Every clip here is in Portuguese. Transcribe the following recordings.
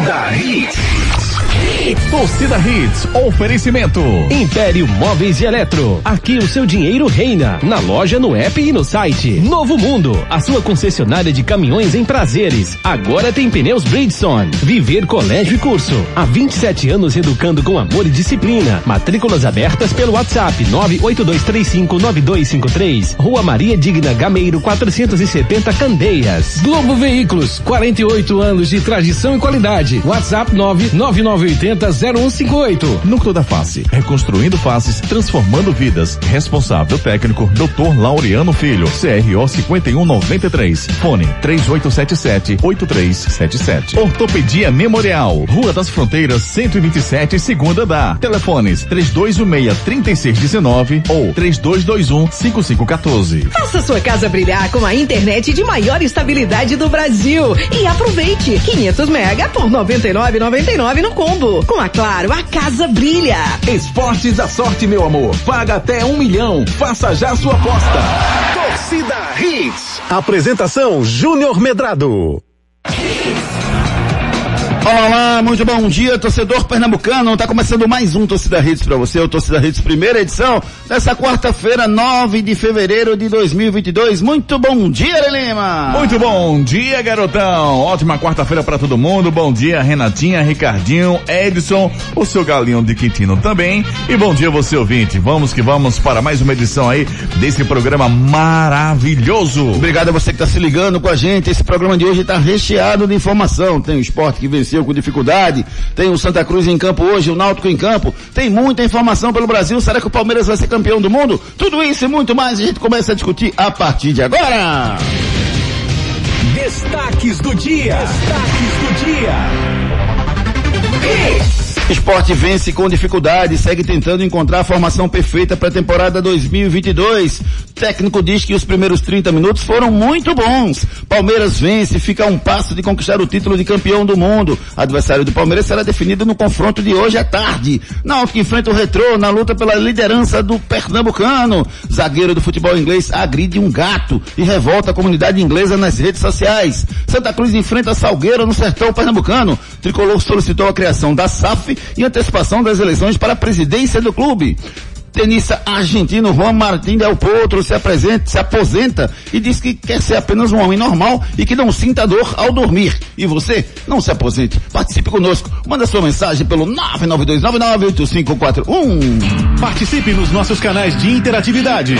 Torcida Hits. Torcida Hits, oferecimento. Império Móveis e Eletro. Aqui o seu dinheiro reina. Na loja, no app e no site. Novo Mundo, a sua concessionária de caminhões em prazeres. Agora tem pneus Bridgestone. Viver Colégio e Curso. Há 27 anos educando com amor e disciplina. Matrículas abertas pelo WhatsApp 982359253. Rua Maria Digna Gameiro 470 Candeias. Globo Veículos, 48 anos de tradição e qualidade. WhatsApp 99980 0158. Núcleo da Face, reconstruindo faces, transformando vidas. Responsável técnico, Dr. Laureano Filho, CRO 5193. Fone 3877-8377. Ortopedia Memorial, Rua das Fronteiras 127, segunda da. Telefones 3216-3619 ou 3221-5514. Faça sua casa brilhar com a internet de maior estabilidade do Brasil e aproveite 500 mega por 99,99 no combo. Com a Claro, a casa brilha. Esportes da sorte, meu amor. Paga até um milhão. Faça já sua aposta. Torcida Hits. Apresentação Júnior Medrado. Olá, muito bom dia, torcedor pernambucano. Tá começando mais um Torcida Redes para você, o Torcida Redes primeira edição dessa quarta-feira, 9 de fevereiro de 2022. Muito bom dia, Lima. Muito bom dia, garotão. Ótima quarta-feira para todo mundo. Bom dia, Renatinha, Ricardinho, Edson, o seu galinho de Quintino também. E bom dia você ouvinte. Vamos que vamos para mais uma edição aí desse programa maravilhoso. Obrigado a você que tá se ligando com a gente. Esse programa de hoje tá recheado de informação. Tem o esporte que venceu venceu com dificuldade, tem o Santa Cruz em campo hoje, o Náutico em campo, tem muita informação pelo Brasil, será que o Palmeiras vai ser campeão do mundo? Tudo isso e muito mais a gente começa a discutir a partir de agora. Destaques do dia. Destaques do dia. Esporte vence com dificuldade, segue tentando encontrar a formação perfeita para a temporada 2022. Técnico diz que os primeiros 30 minutos foram muito bons. Palmeiras vence, fica a um passo de conquistar o título de campeão do mundo. Adversário do Palmeiras será definido no confronto de hoje à tarde. Náutico enfrenta o Retrô na luta pela liderança do pernambucano. Zagueiro do futebol inglês agride um gato e revolta a comunidade inglesa nas redes sociais. Santa Cruz enfrenta Salgueiro no sertão pernambucano. Tricolor solicitou a criação da SAF e antecipação das eleições para a presidência do clube. Tenista argentino Juan Martín Del Potro se apresenta, se aposenta e diz que quer ser apenas um homem normal e que não sinta dor ao dormir. E você, não se aposente. Participe conosco. Manda sua mensagem pelo 992998541. Participe nos nossos canais de interatividade.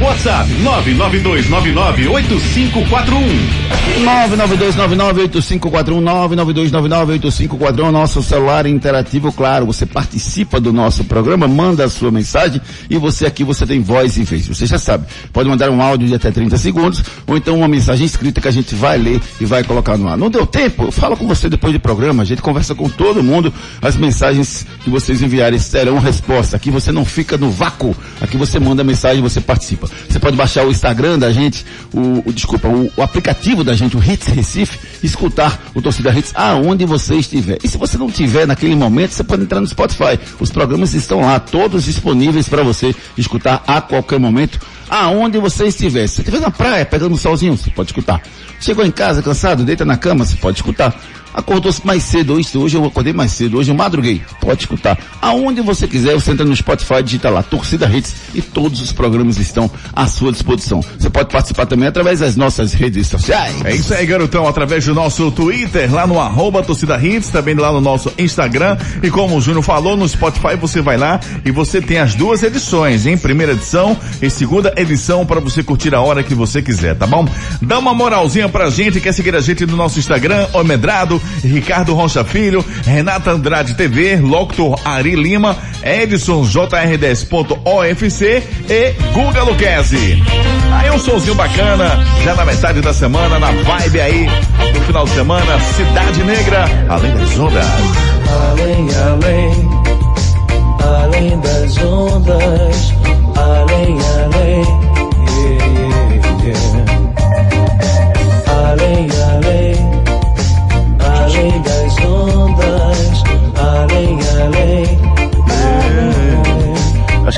WhatsApp 992998541. 992998541, nosso celular interativo, claro. Você participa do nosso programa, manda a sua mensagem e você aqui você tem voz e vez. Você já sabe. Pode mandar um áudio de até 30 segundos ou então uma mensagem escrita que a gente vai ler e vai colocar no ar. Não deu tempo? Fala com você depois do programa. A gente conversa com todo mundo. As mensagens que vocês enviarem terão resposta. Aqui você não fica no vácuo. Aqui você manda mensagem, você participa. Você pode baixar o Instagram da gente, o, o desculpa, o, o, aplicativo da gente, o Hits Recife, escutar o Torcida Hits aonde você estiver. E se você não tiver naquele momento, você pode entrar no Spotify. Os programas estão lá, todos disponíveis para você escutar a qualquer momento, aonde você estiver. Se você estiver na praia, pegando um solzinho, você pode escutar. Chegou em casa cansado, deita na cama, você pode escutar. Acordou mais cedo hoje, hoje eu acordei mais cedo, hoje eu madruguei. Pode escutar. Aonde você quiser, você entra no Spotify, digita lá, Torcida Hits e todos os programas estão à sua disposição. Você pode participar também através das nossas redes sociais. É isso aí, garotão, através do nosso Twitter, lá no arroba Torcida Hits, também lá no nosso Instagram. E como o Júnior falou, no Spotify você vai lá e você tem as duas edições, em primeira edição e segunda edição para você curtir a hora que você quiser, tá bom? Dá uma moralzinha pra gente, quer seguir a gente no nosso Instagram, o Medrado, Ricardo Rocha Filho, Renata Andrade TV, Locutor Ari Lima, Edson JR10.ofc e Guga Luquezzi. Aí um somzinho bacana, já na metade da semana, na vibe aí, no final de semana, Cidade Negra, além das ondas. Além, além, além das ondas, além, além,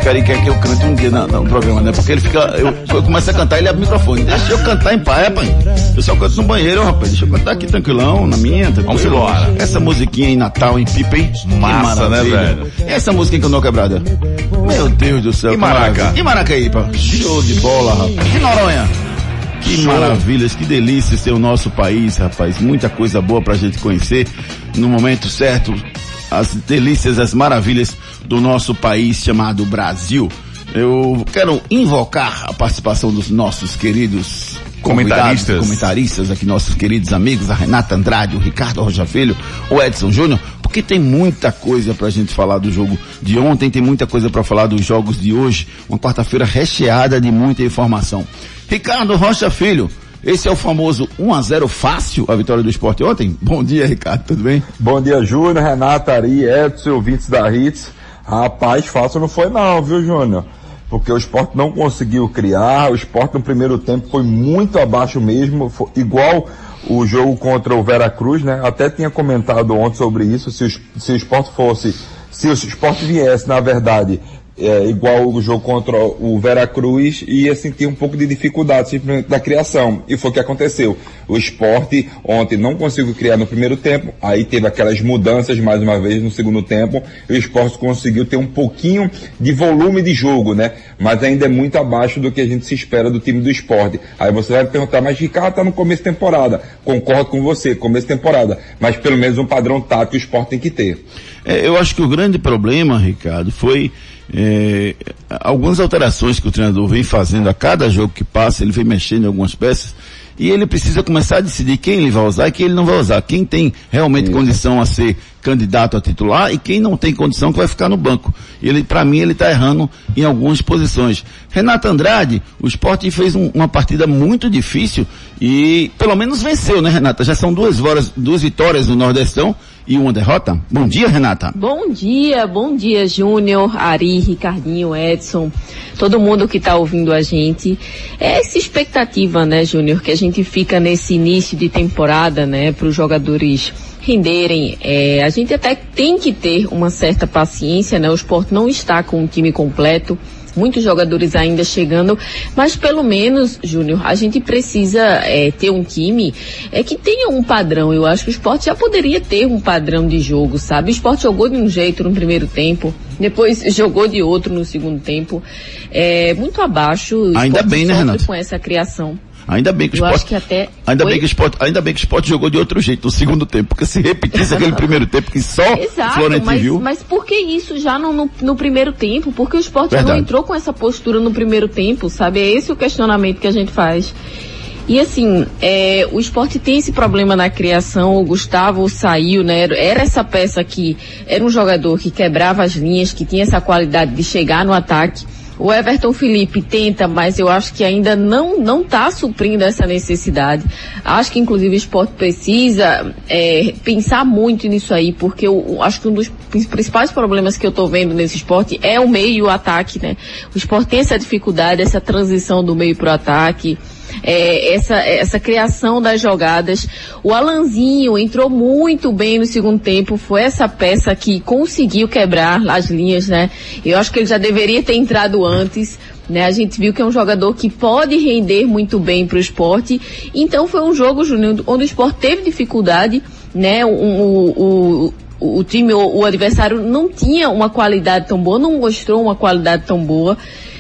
Acho que que eu cante um dia na- no programa, né? Porque ele fica, eu, eu começo a cantar, ele abre o microfone. Deixa eu cantar em paz, rapaz. Eu só canto no banheiro, rapaz. Deixa eu cantar aqui tranquilão, na minha, tranquilo. Vamos embora. Essa musiquinha em Natal, em Pipa, hein? Massa, né, velho? E essa música em Canoa Quebrada? Meu Deus do céu. E Maraca? E Maracaípa? Show de bola, rapaz. E Noronha? Que maravilhas, que delícia ser o nosso país, rapaz. Muita coisa boa pra gente conhecer no momento certo. As delícias, as maravilhas do nosso país chamado Brasil. Eu quero invocar a participação dos nossos queridos Comentaristas. comentaristas aqui, nossos queridos amigos, a Renata Andrade, o Ricardo Rocha Filho, o Edson Júnior, porque tem muita coisa pra gente falar do jogo de ontem, tem muita coisa pra falar dos jogos de hoje, uma quarta-feira recheada de muita informação. Ricardo Rocha Filho, esse é o famoso 1 a 0 fácil, a vitória do esporte ontem? Bom dia, Ricardo, tudo bem? Bom dia, Júnior, Renata, Ari, Edson, ouvintes da Hits. Rapaz, fácil não foi não, viu, Júnior? Porque o esporte não conseguiu criar, o esporte no primeiro tempo foi muito abaixo mesmo, igual o jogo contra o Veracruz, né? Até tinha comentado ontem sobre isso, se o esporte fosse, se o esporte viesse, na verdade, é, igual o jogo contra o Veracruz, ia sentir um pouco de dificuldade simplesmente da criação. E foi o que aconteceu. O esporte ontem não conseguiu criar no primeiro tempo, aí teve aquelas mudanças mais uma vez no segundo tempo, e o esporte conseguiu ter um pouquinho de volume de jogo, né? Mas ainda é muito abaixo do que a gente se espera do time do esporte. Aí você vai perguntar, mas Ricardo tá no começo de temporada. Concordo com você, começo de temporada. Mas pelo menos um padrão tático o esporte tem que ter. É, eu acho que o grande problema, Ricardo, foi é, algumas alterações que o treinador vem fazendo a cada jogo que passa, ele vem mexendo em algumas peças, e ele precisa começar a decidir quem ele vai usar e quem ele não vai usar. Quem tem realmente condição a ser candidato a titular e quem não tem condição que vai ficar no banco. Ele, para mim, ele está errando em algumas posições. Renato Andrade, o esporte fez um- uma partida muito difícil e pelo menos venceu, né, Renata? Já são duas, horas, duas vitórias no Nordestão e uma derrota. Bom dia, Renata. Bom dia, bom dia, Júnior, Ari, Ricardinho, Edson, todo mundo que está ouvindo a gente. É essa expectativa, né, Júnior, que a gente fica nesse início de temporada, né, para os jogadores renderem. É, a gente até tem que ter uma certa paciência, né? O esporte não está com um time completo. Muitos jogadores ainda chegando, mas pelo menos, Júnior, a gente precisa é, ter um time é, que tenha um padrão. Eu acho que o esporte já poderia ter um padrão de jogo, sabe? O esporte jogou de um jeito no primeiro tempo, depois jogou de outro no segundo tempo. É, muito abaixo. Ainda bem, né, Renato? com essa criação. Ainda bem que o esporte. até. Ainda Oi? bem que o esporte, ainda bem que o esporte jogou de outro jeito no segundo tempo, porque se repetisse aquele primeiro tempo que só Exato, Florentino mas, viu. mas por que isso já no, no, no primeiro tempo? Porque o esporte já Verdade. não entrou com essa postura no primeiro tempo, sabe? É esse o questionamento que a gente faz. E assim, é, o esporte tem esse problema na criação, o Gustavo saiu, né? Era- Era essa peça que era um jogador que quebrava as linhas, que tinha essa qualidade de chegar no ataque. O Everton Felipe tenta, mas eu acho que ainda não não está suprindo essa necessidade. Acho que inclusive o esporte precisa é, pensar muito nisso aí, porque eu, acho que um dos prin- principais problemas que eu estou vendo nesse esporte é o meio e o ataque, né? O esporte tem essa dificuldade, essa transição do meio para o ataque. É, essa, essa criação das jogadas. O Alanzinho entrou muito bem no segundo tempo, foi essa peça que conseguiu quebrar as linhas, né? Eu acho que ele já deveria ter entrado antes. Né, a gente viu que é um jogador que pode render muito bem para o esporte. Então foi um jogo, Júnior, onde o esporte teve dificuldade, né? O, o, o, o time, o, o adversário não tinha uma qualidade tão boa, não mostrou uma qualidade tão boa.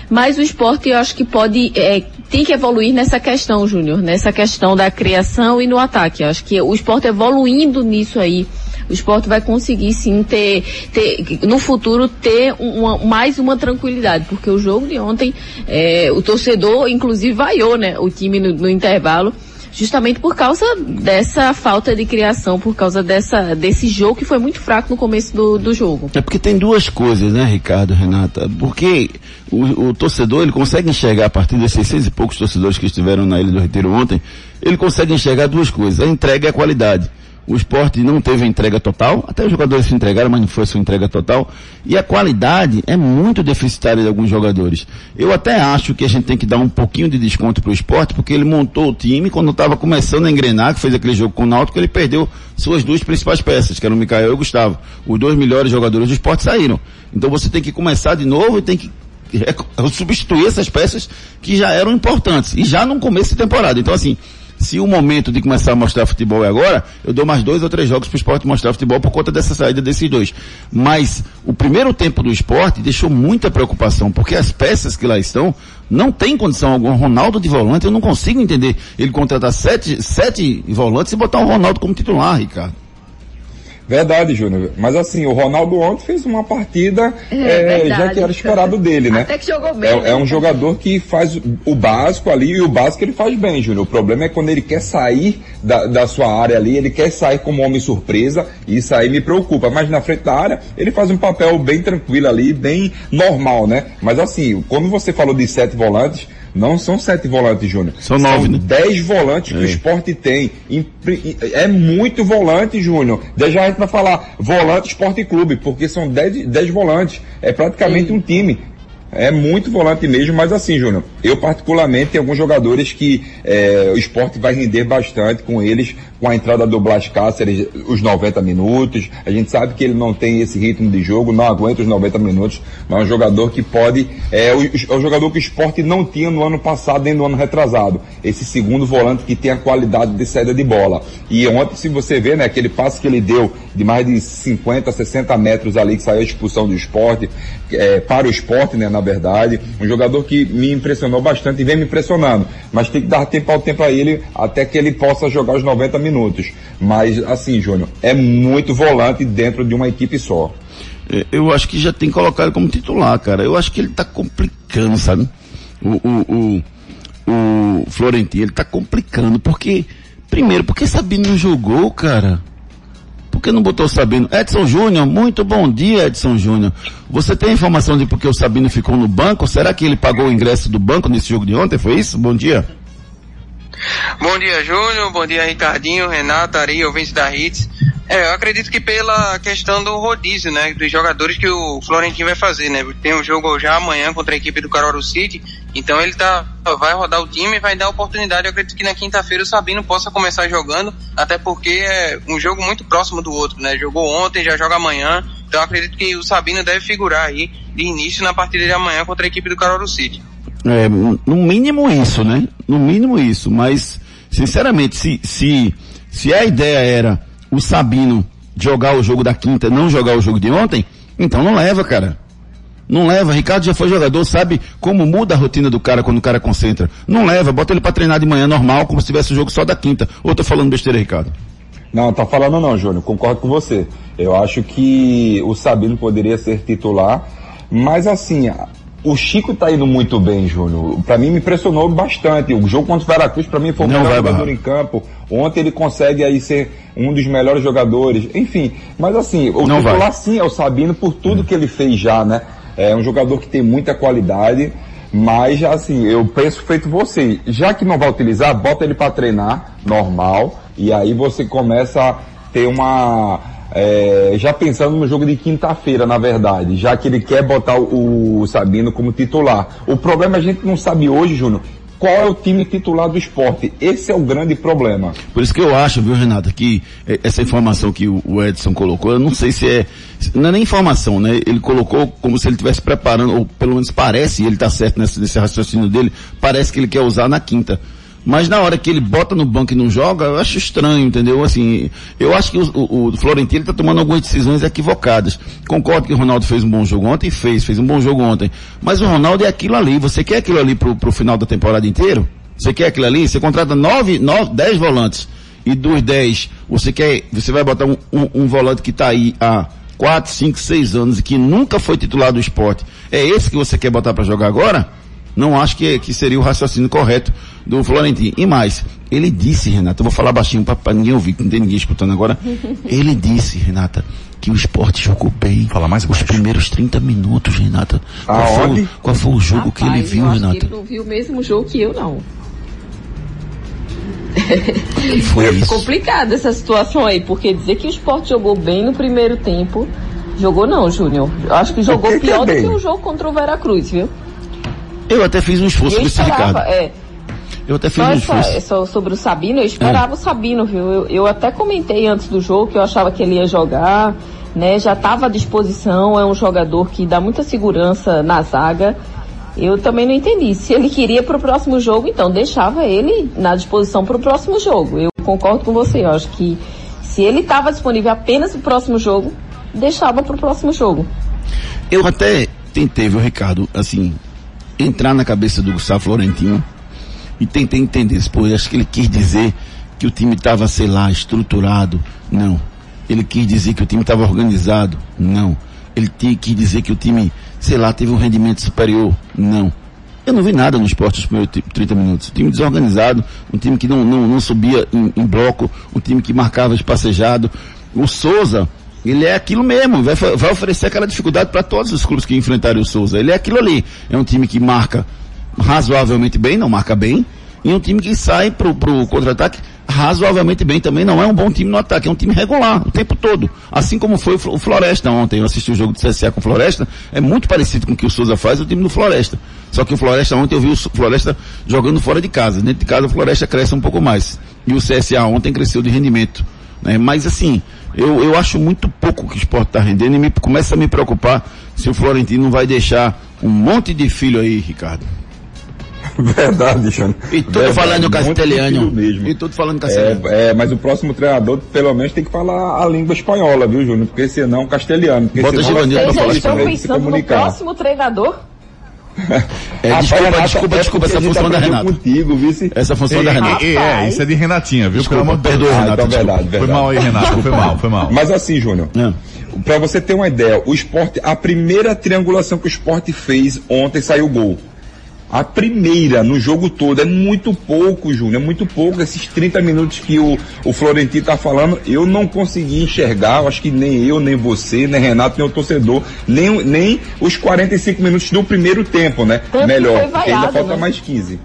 Mas o esporte eu acho que pode, é, tem que evoluir nessa questão, Júnior, nessa questão da criação e no ataque. Acho que o esporte evoluindo nisso aí, o esporte vai conseguir sim ter, ter no futuro ter uma, mais uma tranquilidade, porque o jogo de ontem, é, o torcedor inclusive vaiou, né, o time no, no intervalo, justamente por causa dessa falta de criação, por causa dessa, desse jogo que foi muito fraco no começo do, do jogo. É porque tem duas coisas, né, Ricardo, Renata? Porque o, o torcedor, ele consegue enxergar, a partir dos 600 e poucos torcedores que estiveram na Ilha do Retiro ontem, ele consegue enxergar duas coisas, a entrega e a qualidade. O esporte não teve a entrega total, até os jogadores se entregaram, mas não foi a sua entrega total. E a qualidade é muito deficitária de alguns jogadores. Eu até acho que a gente tem que dar um pouquinho de desconto para o esporte, porque ele montou o time quando estava começando a engrenar, que fez aquele jogo com o Náutico, ele perdeu suas duas principais peças, que eram o Mikael e o Gustavo. Os dois melhores jogadores do esporte saíram. Então você tem que começar de novo e tem que substituir essas peças que já eram importantes e já no começo de temporada. Então assim, se o momento de começar a mostrar futebol é agora, eu dou mais dois ou três jogos para o esporte mostrar futebol por conta dessa saída desses dois. Mas o primeiro tempo do esporte deixou muita preocupação, porque as peças que lá estão não tem condição alguma. Ronaldo de volante, eu não consigo entender ele contratar sete, sete volantes e botar o Ronaldo como titular, Ricardo. Verdade, Júnior. Mas assim, o Ronaldo ontem fez uma partida É, é, já que era esperado dele, né? Até que jogou bem, É, né? é um jogador que faz o básico ali e o básico ele faz bem, Júnior. O problema é quando ele quer sair da, da sua área ali, ele quer sair como homem surpresa e isso aí me preocupa. Mas na frente da área, ele faz um papel bem tranquilo ali, bem normal, né? Mas assim, quando você falou de sete volantes, não são sete volantes, Júnior. São nove, né? dez volantes que o É. esporte tem. É muito volante, Júnior. Já a gente vai falar volante esporte clube, porque são dez, dez volantes. É praticamente um time. É muito volante mesmo, mas assim, Júnior, eu particularmente tenho alguns jogadores que é, o esporte vai render bastante com eles, com a entrada do Blas Cáceres, os 90 minutos. A gente sabe que ele não tem esse ritmo de jogo, não aguenta os 90 minutos, mas é um jogador que pode, é o, é o jogador que o esporte não tinha no ano passado nem no ano retrasado. Esse segundo volante que tem a qualidade de saída de bola. E ontem, se você vê, né, aquele passe que ele deu de mais de 50, 60 metros ali, que saiu a expulsão do esporte, é, para o esporte, né, na verdade. Um jogador que me impressionou bastante e vem me impressionando. Mas tem que dar tempo ao tempo a ele até que ele possa jogar os 90 minutos. Mas, assim, Júnior, é muito volante dentro de uma equipe só. É, Eu acho que já tem colocado como titular, cara. Eu acho que ele tá complicando, sabe? O, o, o, o Florentino, ele tá complicando, porque, primeiro, porque Sabino não jogou, cara? Por que não botou o Sabino? Edson Júnior, muito bom dia, Edson Júnior. Você tem informação de por que o Sabino ficou no banco? Será que ele pagou o ingresso do banco nesse jogo de ontem? Foi isso? Bom dia. Bom dia, Júnior. Bom dia, Ricardinho, Renato, Ari, ouvintes da Hits. É, eu acredito que pela questão do rodízio, né, dos jogadores que o Florentino vai fazer, né? Tem um jogo já amanhã contra a equipe do Caruaru City, então ele tá, vai rodar o time e vai dar oportunidade. Eu acredito que na quinta-feira o Sabino possa começar jogando, até porque é um jogo muito próximo do outro, né? Jogou ontem, já joga amanhã, então acredito que o Sabino deve figurar aí de início na partida de amanhã contra a equipe do Caruaru City. É, no mínimo isso, né? No mínimo isso, mas, sinceramente, se, se, se a ideia era o Sabino jogar o jogo da quinta, não jogar o jogo de ontem, então não leva, cara. Não leva. Ricardo já foi jogador, sabe como muda a rotina do cara quando o cara concentra. Não leva, bota ele pra treinar de manhã normal, como se tivesse o jogo só da quinta. Ou tô falando besteira, Ricardo? Não, tá falando não, Júnior. Concordo com você. Eu acho que o Sabino poderia ser titular, mas assim, o Chico tá indo muito bem, Júnior. Pra mim me impressionou bastante. O jogo contra o Veracruz pra mim foi o melhor jogador barrar. em campo. Ontem ele consegue aí ser um dos melhores jogadores. Enfim, mas assim, o Não titular vai. sim é o Sabino por tudo que ele fez já, né? É um jogador que tem muita qualidade. Mas, assim, eu penso feito você. Já que não vai utilizar, bota ele para treinar, normal. E aí você começa a ter uma. é, já pensando no jogo de quinta-feira, na verdade. Já que ele quer botar o, o Sabino como titular. O problema a gente não sabe hoje, Júnior, qual é o time titular do esporte. Esse é o grande problema. Por isso que eu acho, viu, Renata, que eh, essa informação que o Edson colocou, eu não sei se é, não é nem informação, né? Ele colocou como se ele estivesse preparando, ou pelo menos parece, ele está certo nesse, nesse raciocínio dele, parece que ele quer usar na quinta. Mas na hora que ele bota no banco e não joga, eu acho estranho, entendeu? Assim, eu acho que o, o, o Florentino está tomando algumas decisões equivocadas. Concordo que o Ronaldo fez um bom jogo ontem, fez, fez um bom jogo ontem. Mas o Ronaldo é aquilo ali. Você quer aquilo ali pro, pro final da temporada inteiro? Você quer aquilo ali? Você contrata nove, nove, dez volantes. E dos dez, você quer, você vai botar um, um, um volante que está aí há quatro, cinco, seis anos e que nunca foi titular do esporte. É esse que você quer botar para jogar agora? Não acho que, que seria o raciocínio correto do Florentino. E mais, ele disse, Renata, eu vou falar baixinho para ninguém ouvir, que não tem ninguém escutando agora. Ele disse, Renata, que o esporte jogou bem. Fala mais Os baixo. primeiros 30 minutos, Renata. Qual foi, qual foi o jogo que ele Rapaz, viu, eu acho que Renata? ele não viu o mesmo jogo que eu, não. Foi isso. Complicada essa situação aí, porque dizer que o esporte jogou bem no primeiro tempo, jogou não, Júnior. Eu acho que jogou que que é pior do que o jogo contra o Veracruz, viu? Eu até fiz um esforço eu esse esperava, é, Eu até fiz só, um esforço. só sobre o Sabino, eu esperava o Sabino, viu? Eu, eu até comentei antes do jogo que eu achava que ele ia jogar, né? Já estava à disposição, é um jogador que dá muita segurança na zaga. Eu também não entendi. Se ele queria para o próximo jogo, então deixava ele na disposição para o próximo jogo. Eu concordo com você. Eu acho que se ele estava disponível apenas para o próximo jogo, deixava para o próximo jogo. Eu até tentei, viu, Ricardo, assim, entrar na cabeça do Gustavo Florentino e tentei entender. Pô, acho que ele quis dizer que o time estava, sei lá, estruturado. Não. Ele quis dizer que o time estava organizado. Não. Ele tinha quis dizer que o time, sei lá, teve um rendimento superior. Não. Eu não vi nada no esporte nos primeiros 30 minutos. Um time desorganizado, um time que não, não, não subia em, em bloco, um time que marcava espacejado. O Souza, ele é aquilo mesmo, vai, vai oferecer aquela dificuldade para todos os clubes que enfrentarem o Souza. Ele é aquilo ali. É um time que marca razoavelmente bem, não marca bem, e um time que sai pro, pro contra-ataque razoavelmente bem também. Não é um bom time no ataque, é um time regular o tempo todo. Assim como foi o Floresta ontem. Eu assisti o jogo do CSA com o Floresta, é muito parecido com o que o Souza faz, o time do Floresta. Só que o Floresta ontem eu vi o Floresta jogando fora de casa. Dentro de casa o Floresta cresce um pouco mais. E o CSA ontem cresceu de rendimento. Né? Mas assim, eu, eu acho muito pouco que o esporte está rendendo e me, começa a me preocupar se o Florentino não vai deixar um monte de filho aí, Ricardo. Verdade, Xande. E tudo Verdade, falando castelhano. mesmo. E tudo falando castelhano. É, é, mas o próximo treinador, pelo menos, tem que falar a língua espanhola, viu, Júnior? Porque senão, castelhano. Porque Bota senão Givanildo pra falar Vocês já difícil estão pensando no próximo treinador? É, Rapaz, desculpa, Renata, desculpa, é desculpa, essa a gente função da Renata. contigo, vice. Essa função Ei, da Renata. ei, é, isso é de Renatinha, viu? Desculpa, Pelo amor de perdoa, Deus. Renata. então desculpa. verdade, Foi verdade. mal aí, Renato. Foi mal, foi mal. Mas assim, Júnior, É. Pra você ter uma ideia, o esporte, a primeira triangulação que o esporte fez ontem saiu gol. A primeira no jogo todo é muito pouco, Júnior, é muito pouco. Esses 30 minutos que o, o Florentino tá falando, eu não consegui enxergar, acho que nem eu, nem você, nem Renato, nem o torcedor, nem, nem os 45 minutos do primeiro tempo, né? Tanto Melhor, porque ainda vaiado, falta né? mais 15.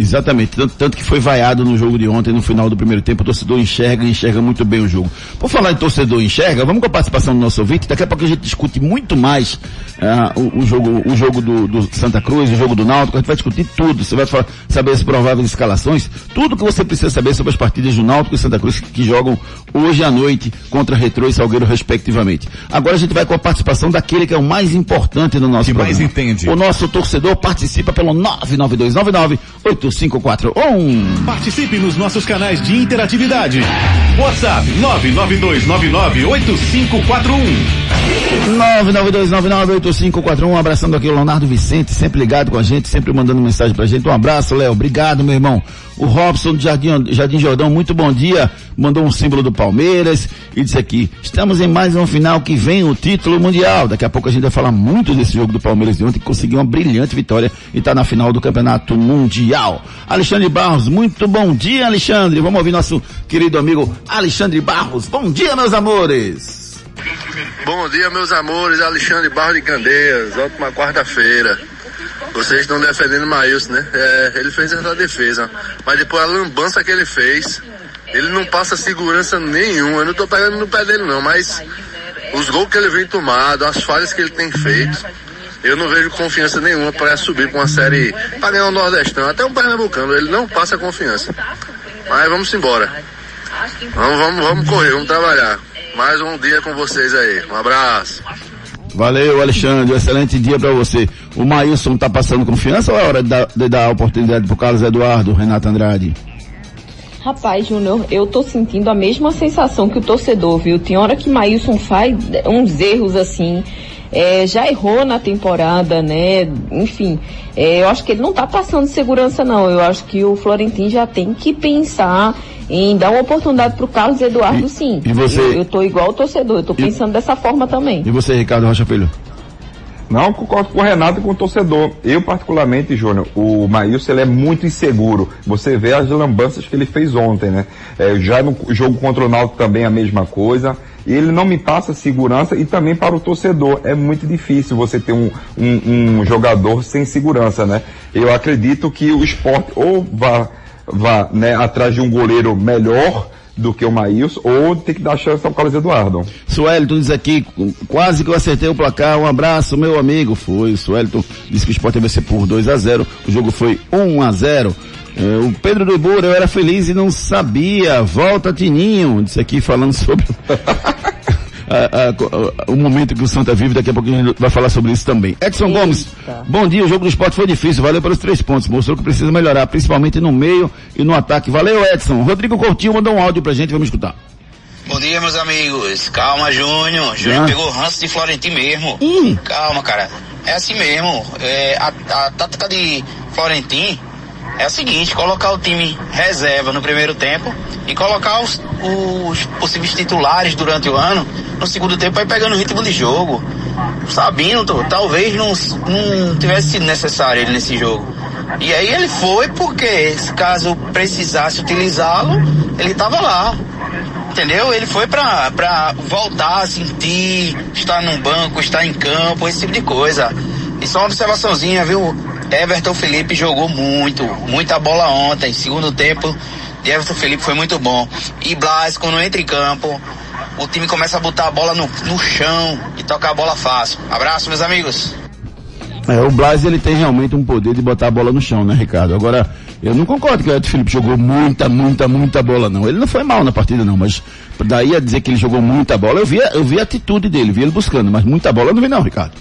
Exatamente, tanto, tanto que foi vaiado no jogo de ontem, no final do primeiro tempo, o torcedor enxerga e enxerga muito bem o jogo. Por falar em torcedor enxerga, vamos com a participação do nosso ouvinte, daqui a pouco a gente discute muito mais ah, o, o jogo, o jogo do, do Santa Cruz, o jogo do Náutico, a gente vai discutir tudo, você vai saber as prováveis escalações, tudo que você precisa saber sobre as partidas do Náutico e Santa Cruz que jogam hoje à noite contra Retrô e Salgueiro respectivamente. Agora a gente vai com a participação daquele que é o mais importante no nosso Que mais programa. entende. O nosso torcedor participa pelo 992998541. Participe nos nossos canais de interatividade. WhatsApp 992998541. 992998541, um abraçando aqui o Leonardo Vicente, sempre ligado com a gente, sempre mandando mensagem pra gente. Um abraço, Léo. Obrigado, meu irmão. O Robson do Jardim, Jardim Jordão, muito bom dia. Mandou um símbolo do Palmeiras e disse aqui: estamos em mais um final que vem o título mundial. Daqui a pouco a gente vai falar muito desse jogo do Palmeiras de ontem, que conseguiu uma brilhante vitória e está na final do Campeonato Mundial. Alexandre Barros, muito bom dia, Alexandre. Vamos ouvir nosso querido amigo Alexandre Barros. Bom dia, meus amores. Bom dia, meus amores. Alexandre Barro de Candeias, ótima quarta-feira. Vocês estão defendendo o Maílson, né? É, ele fez essa defesa. Mas depois a lambança que ele fez, ele não passa segurança nenhuma. Eu não tô pegando no pé dele, não, mas os gols que ele vem tomado, as falhas que ele tem feito, eu não vejo confiança nenhuma para subir com uma série, para ganhar um Nordestão, até um Pernambucano. Ele não passa confiança. Mas vamos embora. Vamos, vamos, vamos correr, vamos trabalhar. Mais um dia com vocês aí. Um abraço. Valeu, Alexandre. Um excelente dia pra você. O Maílson tá passando confiança ou é hora de dar, de dar a oportunidade pro Carlos Eduardo, Renato Andrade? Rapaz, Júnior, eu tô sentindo a mesma sensação que o torcedor, viu? Tem hora que Maílson faz uns erros assim. É, já errou na temporada, né? Enfim, é, eu acho que ele não tá passando segurança, não. Eu acho que o Florentino já tem que pensar em dar uma oportunidade pro Carlos Eduardo, E- sim. e você- Eu, eu tô igual o torcedor, eu tô pensando dessa forma também. E você, Ricardo Rocha Filho? Não, concordo com o Renato e com o torcedor. Eu, particularmente, Júnior, o Maílson ele é muito inseguro. Você vê as lambanças que ele fez ontem, né? É, já no jogo contra o Náutico também a mesma coisa. Ele não me passa segurança e também para o torcedor. É muito difícil você ter um, um, um jogador sem segurança, né? Eu acredito que o esporte ou vá, vá né, atrás de um goleiro melhor do que o Maílson, ou tem que dar chance ao Carlos Eduardo. Suelton diz aqui, quase que eu acertei o placar, um abraço, meu amigo. Foi, o Suelton disse que o Sport ia vencer por 2 a 0 o jogo foi 1 a 0 É, o Pedro do Ibura, eu era feliz e não sabia. Volta, Tininho. Disse aqui falando sobre. ah, ah, o momento que o Santa vive, daqui a pouquinho a gente vai falar sobre isso também. Edson Eita. Gomes, bom dia, o jogo do esporte foi difícil, valeu pelos três pontos, mostrou que precisa melhorar, principalmente no meio e no ataque. Valeu, Edson. Rodrigo Coutinho mandou um áudio pra gente, vamos escutar. Bom dia, meus amigos. Calma, Júnior. Júnior Ah. pegou ranço de Florentino mesmo. Calma, cara. É assim mesmo. É, a, a tática de Florentino é a seguinte: colocar o time reserva no primeiro tempo e colocar os, os possíveis titulares durante o ano no segundo tempo vai pegando o ritmo de jogo. Sabino, tô- talvez não, não tivesse sido necessário ele nesse jogo. E aí ele foi porque, caso precisasse utilizá-lo, ele estava lá. Entendeu? Ele foi pra, pra voltar a sentir, estar num banco, estar em campo, esse tipo de coisa. E só uma observaçãozinha, viu? Everton Felipe jogou muito, muita bola ontem. Segundo tempo de Everton Felipe foi muito bom. E Blas, quando entra em campo, o time começa a botar a bola no, no chão e tocar a bola fácil. Abraço, meus amigos. É, o Blas ele tem realmente um poder de botar a bola no chão, né, Ricardo? Agora, eu não concordo que o Edson Felipe jogou muita, muita, muita bola, não. Ele não foi mal na partida, não, mas daí a dizer que ele jogou muita bola, eu vi, eu vi a atitude dele, vi ele buscando, mas muita bola eu não vi não, Ricardo.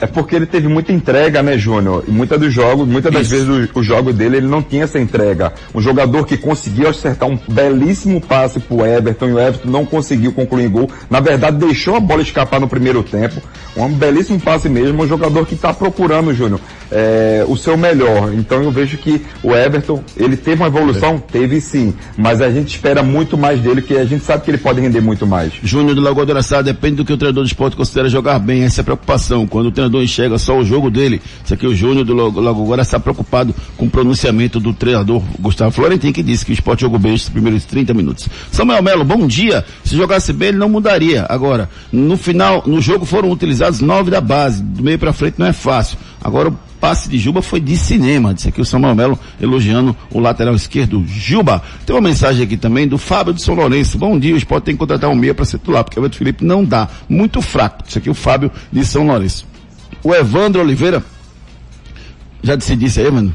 É porque ele teve muita entrega, né, Júnior? E muitas dos jogos, muitas das vezes o, o jogo dele, ele não tinha essa entrega. Um jogador que conseguiu acertar um belíssimo passe pro Everton e o Everton não conseguiu concluir em gol. Na verdade, deixou a bola escapar no primeiro tempo. Um belíssimo passe mesmo. Um jogador que está procurando, Júnior, é, o seu melhor. Então eu vejo que o Everton, ele teve uma evolução? Teve sim. Mas a gente espera muito mais dele, que a gente sabe que ele pode render muito mais. Júnior do Lagoa do Araçá, depende do que o treinador de esporte considera jogar bem, essa é a preocupação. Quando o treinador enxerga só o jogo dele, isso aqui o Júnior do Lago- do Araçá preocupado com o pronunciamento do treinador Gustavo Florentin, que disse que o esporte jogou bem esses primeiros 30 minutos. Samuel Melo, bom dia. Se jogasse bem, ele não mudaria. Agora, no final, no jogo foram utilizados nove da base, do meio pra frente não é fácil. Agora, o passe de Juba foi de cinema, disse aqui o Samuel Melo, elogiando o lateral esquerdo, Juba. Tem uma mensagem aqui também do Fábio de São Lourenço. Bom dia, o esporte tem que contratar um meia para ser titular, porque o Everton Felipe não dá. Muito fraco. Isso aqui o Fábio de São Lourenço. O Evandro Oliveira, já decidi isso aí, mano?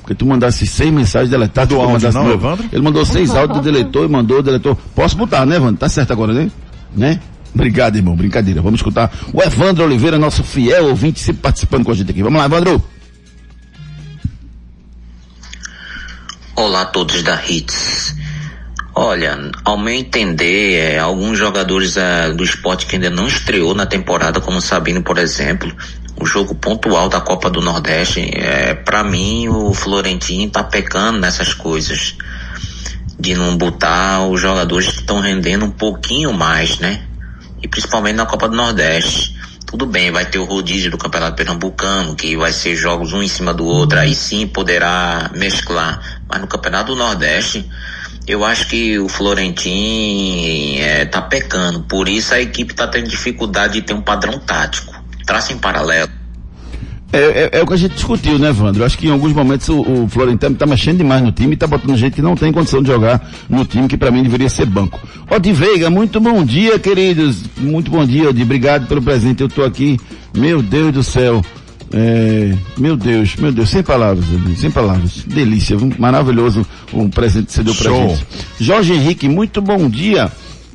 Porque tu mandasse seis mensagens deletadas. Do tu áudio, mandasse não, novo. Evandro? Ele mandou seis áudios, deletou e mandou, deletou. Posso botar, né, Evandro? Tá certo agora, né? Né? Obrigado, irmão. Brincadeira. Vamos escutar o Evandro Oliveira, nosso fiel ouvinte, sempre participando com a gente aqui. Vamos lá, Evandro. Olá a todos da Hits. Olha, ao meu entender, é, alguns jogadores é, do esporte que ainda não estreou na temporada, como o Sabino, por exemplo, o jogo pontual da Copa do Nordeste, é, para mim o Florentino tá pecando nessas coisas. De não botar os jogadores que estão rendendo um pouquinho mais, né? E principalmente na Copa do Nordeste. Tudo bem, vai ter o rodízio do Campeonato Pernambucano, que vai ser jogos um em cima do outro, aí sim poderá mesclar. Mas no Campeonato do Nordeste, eu acho que o Florentino é, tá pecando. Por isso a equipe tá tendo dificuldade de ter um padrão tático. Traça em paralelo. É, é- é o que a gente discutiu, né, Evandro? Eu Acho que em alguns momentos o, o Florentino tá mexendo demais no time e tá botando gente que não tem condição de jogar no time, que para mim deveria ser banco. Odi Veiga, muito bom dia, queridos. Muito bom dia, Odi. Obrigado pelo presente. Eu tô aqui. Meu Deus do céu. É, meu Deus, meu Deus, sem palavras, sem palavras. Delícia, maravilhoso o presente que você deu pra Show. gente. Jorge Henrique, muito bom dia.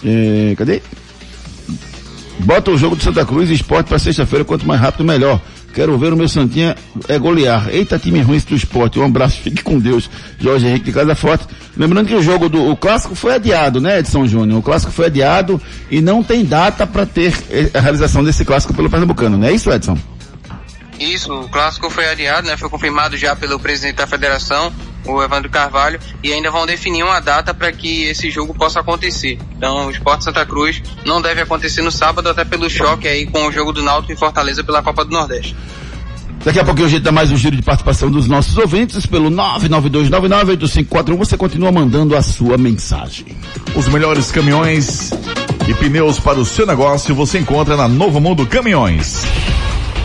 É, cadê? Bota o jogo do Santa Cruz e esporte para sexta-feira, quanto mais rápido, melhor. Quero ver o meu Santinha é golear. Eita, time ruim do esporte. Um abraço, fique com Deus. Jorge Henrique de Casa Forte. Lembrando que o jogo do o clássico foi adiado, né, Edson Júnior? O clássico foi adiado e não tem data para ter eh, a realização desse clássico pelo Pernambucano, não é isso, Edson? Isso, o clássico foi adiado, né? Foi confirmado já pelo presidente da federação, o Evandro Carvalho, e ainda vão definir uma data para que esse jogo possa acontecer. Então, o Esporte Santa Cruz não deve acontecer no sábado, até pelo choque aí com o jogo do Náutico em Fortaleza pela Copa do Nordeste. Daqui a pouquinho a gente dá mais um giro de participação dos nossos ouvintes pelo 992998541. Você continua mandando a sua mensagem. Os melhores caminhões e pneus para o seu negócio você encontra na Novo Mundo Caminhões.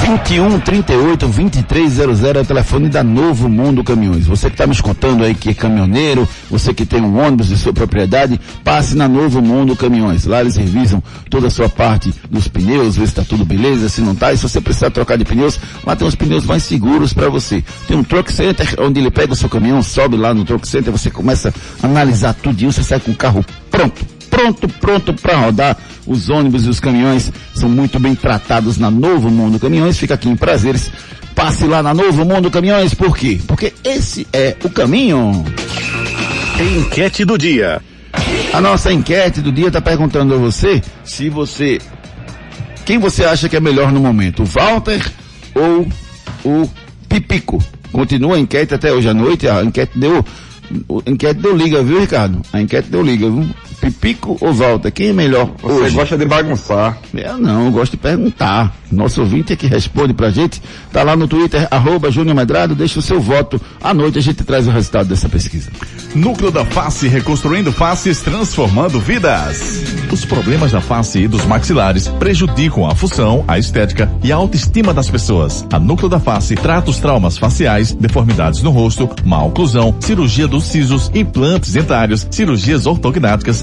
21 38 2300 é o telefone da Novo Mundo Caminhões. Você que está me escutando aí que é caminhoneiro, você que tem um ônibus de sua propriedade, passe na Novo Mundo Caminhões. Lá eles revisam toda a sua parte dos pneus, ver se está tudo beleza, se não está. E se você precisar trocar de pneus, lá tem os pneus mais seguros para você. Tem um Truck Center onde ele pega o seu caminhão, sobe lá no Truck Center, você começa a analisar tudinho, você sai com o carro pronto pronto, pronto para rodar. Os ônibus e os caminhões são muito bem tratados na Novo Mundo Caminhões. Fica aqui em Prazeres. Passe lá na Novo Mundo Caminhões. Por quê? Porque esse é o caminho. Enquete do dia. A nossa enquete do dia está perguntando a você se você. Quem você acha que é melhor no momento? O Walter ou o Pipico? Continua a enquete até hoje à noite. A enquete deu. A enquete deu liga, viu, Ricardo? A enquete deu liga, viu? Pipico ou Walter? Quem é melhor? Você hoje? gosta de bagunçar. Eu não, eu gosto de perguntar. Nosso ouvinte é que responde pra gente. Tá lá no Twitter, arroba Júnior Medrado, deixa o seu voto. À noite a gente traz o resultado dessa pesquisa. Núcleo da Face, reconstruindo faces, transformando vidas. Os problemas da face e dos maxilares prejudicam a função, a estética e a autoestima das pessoas. A Núcleo da Face trata os traumas faciais, deformidades no rosto, má oclusão, cirurgia dos sisos, implantes dentários, cirurgias ortognáticas,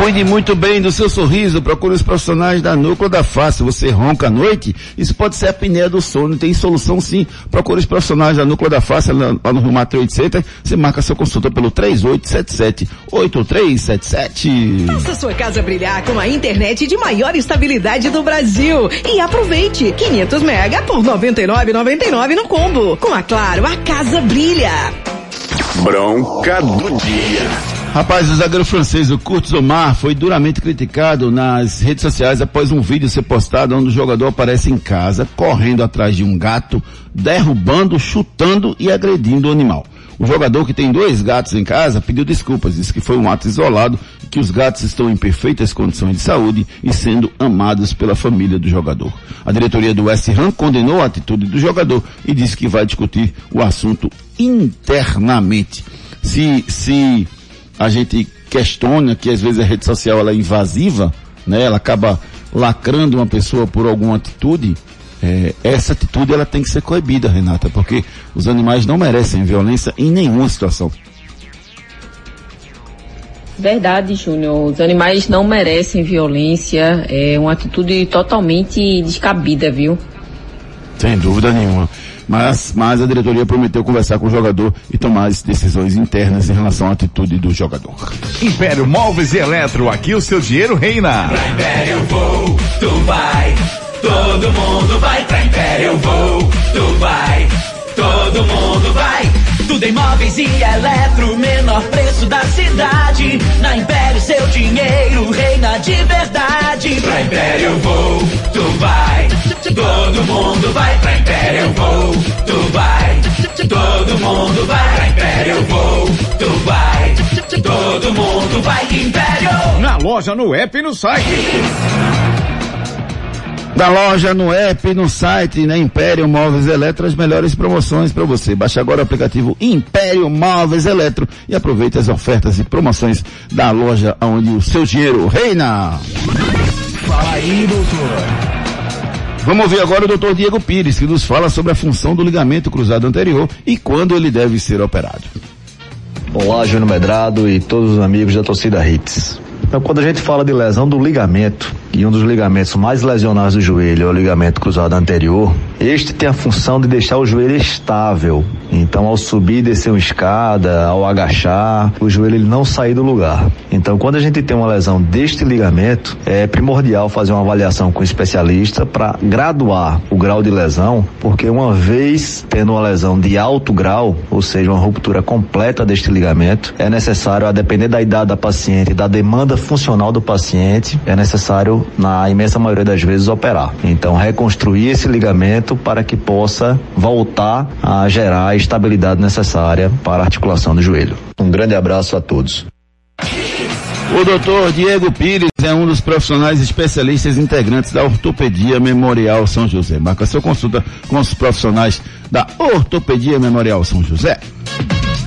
Cuide muito bem do seu sorriso, procure os profissionais da Núcleo da Face. Você ronca à noite? Isso pode ser a apneia do sono, tem solução sim. Procure os profissionais da Núcleo da Face lá, no Rio Trade Center. Você marca sua consulta pelo 3877-8377. Faça sua casa brilhar com a internet de maior estabilidade do Brasil. E aproveite 500 mega por 99,99 no combo. Com a Claro, a casa brilha. Bronca do dia. Rapaz, o zagueiro francês, o Curtis Omar, foi duramente criticado nas redes sociais após um vídeo ser postado onde o jogador aparece em casa, correndo atrás de um gato, derrubando, chutando e agredindo o animal. O jogador que tem dois gatos em casa pediu desculpas, disse que foi um ato isolado que os gatos estão em perfeitas condições de saúde e sendo amados pela família do jogador. A diretoria do West Ham condenou a atitude do jogador e disse que vai discutir o assunto internamente. Se, se a gente questiona que às vezes a rede social ela é invasiva, né? Ela acaba lacrando uma pessoa por alguma atitude. É, essa atitude ela tem que ser coibida, Renata, porque os animais não merecem violência em nenhuma situação. Verdade, Júnior. Os animais não merecem violência. É uma atitude totalmente descabida, viu? Sem dúvida nenhuma. Mas, mas a diretoria prometeu conversar com o jogador e tomar as decisões internas em relação à atitude do jogador. Império Móveis e Eletro, aqui o seu dinheiro reina. Pra Império vou, tu vai. Todo mundo vai pra Império vou, tu vai. Todo mundo vai. Tudo em móveis e eletro, menor preço da cidade. Na Império seu dinheiro reina de verdade. Pra Império vou, tu vai. Todo mundo vai pra Império vou, tu vai. Todo mundo vai pra Império vou, tu vai. Todo mundo vai Império. Na loja, no app e no site. Da loja, no app, no site, na Império Móveis Eletro, as melhores promoções para você. Baixe agora o aplicativo Império Móveis Eletro e aproveite as ofertas e promoções da loja onde o seu dinheiro reina. Fala aí, doutor. Vamos ouvir agora o doutor Diego Pires, que nos fala sobre a função do ligamento cruzado anterior e quando ele deve ser operado. Olá, Júnior Medrado e todos os amigos da torcida Hits. Então, quando a gente fala de lesão do ligamento, e um dos ligamentos mais lesionados do joelho é o ligamento cruzado anterior, este tem a função de deixar o joelho estável. Então, ao subir e descer uma escada, ao agachar, o joelho ele não sair do lugar. Então, quando a gente tem uma lesão deste ligamento, é primordial fazer uma avaliação com o especialista para graduar o grau de lesão, porque uma vez tendo uma lesão de alto grau, ou seja, uma ruptura completa deste ligamento, é necessário, a depender da idade da paciente, da demanda funcional do paciente, é necessário, na imensa maioria das vezes, operar. Então, reconstruir esse ligamento para que possa voltar a gerar a estabilidade necessária para a articulação do joelho. Um grande abraço a todos. O doutor Diego Pires é um dos profissionais especialistas integrantes da Ortopedia Memorial São José. Marca sua consulta com os profissionais da Ortopedia Memorial São José.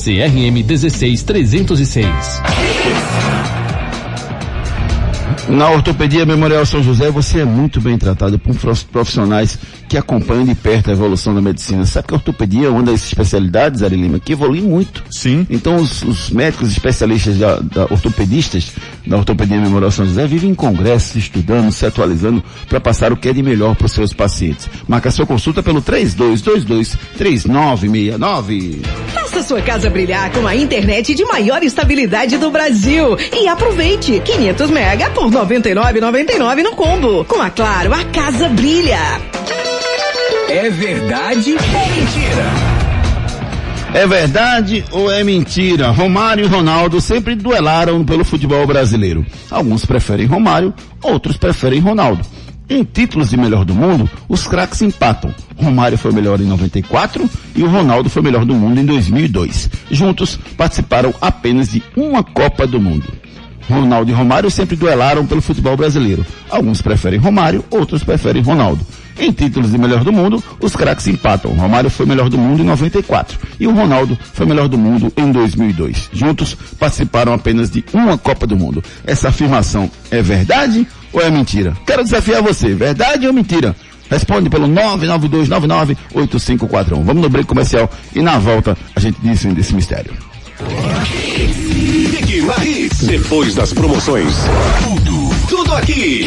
CRM 16306. Na Ortopedia Memorial São José, você é muito bem tratado por profissionais que acompanham de perto a evolução da medicina. Sabe que a ortopedia é uma das especialidades, Ari Lima, que evolui muito. Sim. Então, os, os médicos especialistas da, da, ortopedistas da Ortopedia Memorial São José vivem em congressos, estudando, se atualizando para passar o que é de melhor para os seus pacientes. Marca sua consulta pelo 3222-3969. Faça sua casa brilhar com a internet de maior estabilidade do Brasil e aproveite 500 mega por 99,99 no combo. Com a Claro, a casa brilha. É verdade ou mentira? É verdade ou é mentira? Romário e Ronaldo sempre duelaram pelo futebol brasileiro. Alguns preferem Romário, outros preferem Ronaldo. Em títulos de melhor do mundo, os craques empatam. Romário foi o melhor em 94 e o Ronaldo foi o melhor do mundo em 2002. Juntos, participaram apenas de uma Copa do Mundo. Ronaldo e Romário sempre duelaram pelo futebol brasileiro. Alguns preferem Romário, outros preferem Ronaldo. Em títulos de melhor do mundo, os craques empatam. Romário foi melhor do mundo em 94 e o Ronaldo foi melhor do mundo em 2002. Juntos participaram apenas de uma Copa do Mundo. Essa afirmação é verdade ou é mentira? Quero desafiar você, verdade ou mentira? Responde pelo 992998541. Vamos no break comercial e na volta a gente diz desse mistério. Na Hits. Depois das promoções. Tudo, tudo aqui.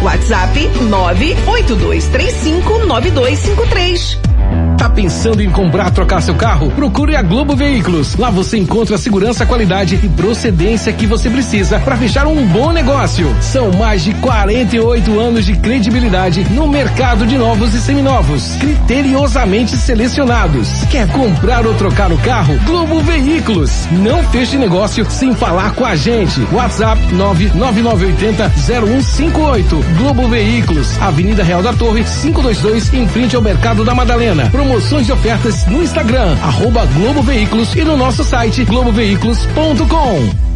WhatsApp 982359253. Tá pensando em comprar, trocar seu carro? Procure a Globo Veículos. Lá você encontra a segurança, qualidade e procedência que você precisa para fechar um bom negócio. São mais de 48 anos de credibilidade no mercado de novos e seminovos, criteriosamente selecionados. Quer comprar ou trocar o carro? Globo Veículos. Não feche negócio sem falar com a gente. WhatsApp 999800158. Globo Veículos, Avenida Real da Torre, 522, em frente ao Mercado da Madalena. Promoções e ofertas no Instagram, arroba Globo Veículos e no nosso site globoveículos.com.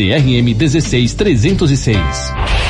CRM 16306.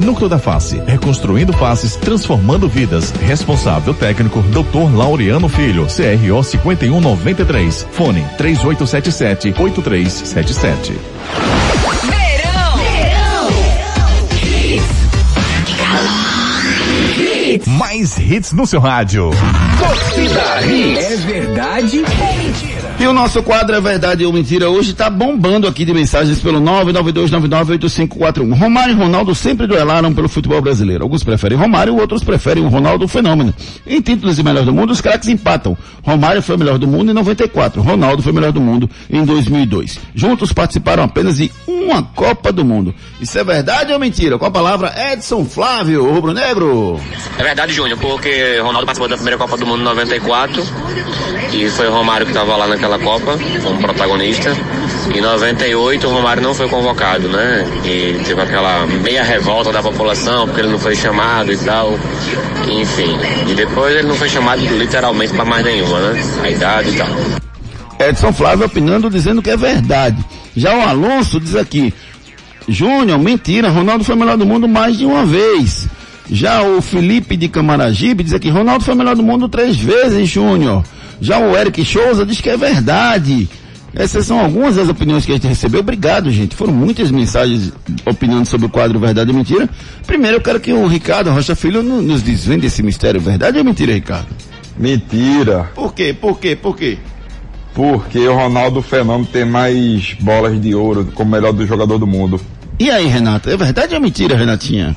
Núcleo da Face, reconstruindo faces, transformando vidas. Responsável técnico, Dr. Laureano Filho, CRO 5193. Fone 3877 8377. Mais hits no seu rádio. Torcida Hits. É verdade ou? E o nosso quadro é Verdade ou Mentira hoje está bombando aqui de mensagens pelo 992998541. Romário e Ronaldo sempre duelaram pelo futebol brasileiro. Alguns preferem Romário, outros preferem o Ronaldo Fenômeno. Em títulos de melhor do mundo, os craques empatam. Romário foi o melhor do mundo em 94. Ronaldo foi o melhor do mundo em 2002. Juntos participaram apenas de uma Copa do Mundo. Isso é verdade ou mentira? Com a palavra Edson Flávio, Rubro Negro. É verdade, Júnior, porque Ronaldo participou da primeira Copa do Mundo em 94 e foi o Romário que estava lá naquela Copa como protagonista. Em 98 o Romário não foi convocado, né? E teve aquela meia revolta da população porque ele não foi chamado e tal. Enfim. E depois ele não foi chamado literalmente para mais nenhuma, né? A idade e tal. Edson Flávio opinando, dizendo que é verdade. Já o Alonso diz aqui, Júnior, mentira, Ronaldo foi melhor do mundo mais de uma vez. Já o Felipe de Camaragibe diz aqui, Ronaldo foi melhor do mundo três vezes, Júnior. Já o Eric Souza diz que é verdade. Essas são algumas das opiniões que a gente recebeu. Obrigado, gente. Foram muitas mensagens opinando sobre o quadro Verdade ou Mentira. Primeiro, eu quero que o Ricardo Rocha Filho no- nos desvende esse mistério. Verdade ou mentira, Ricardo? Mentira. Por quê? Por quê? Por quê? Porque o Ronaldo Fenômeno tem mais bolas de ouro como melhor do jogador do mundo. E aí, Renata? É verdade ou mentira, Renatinha?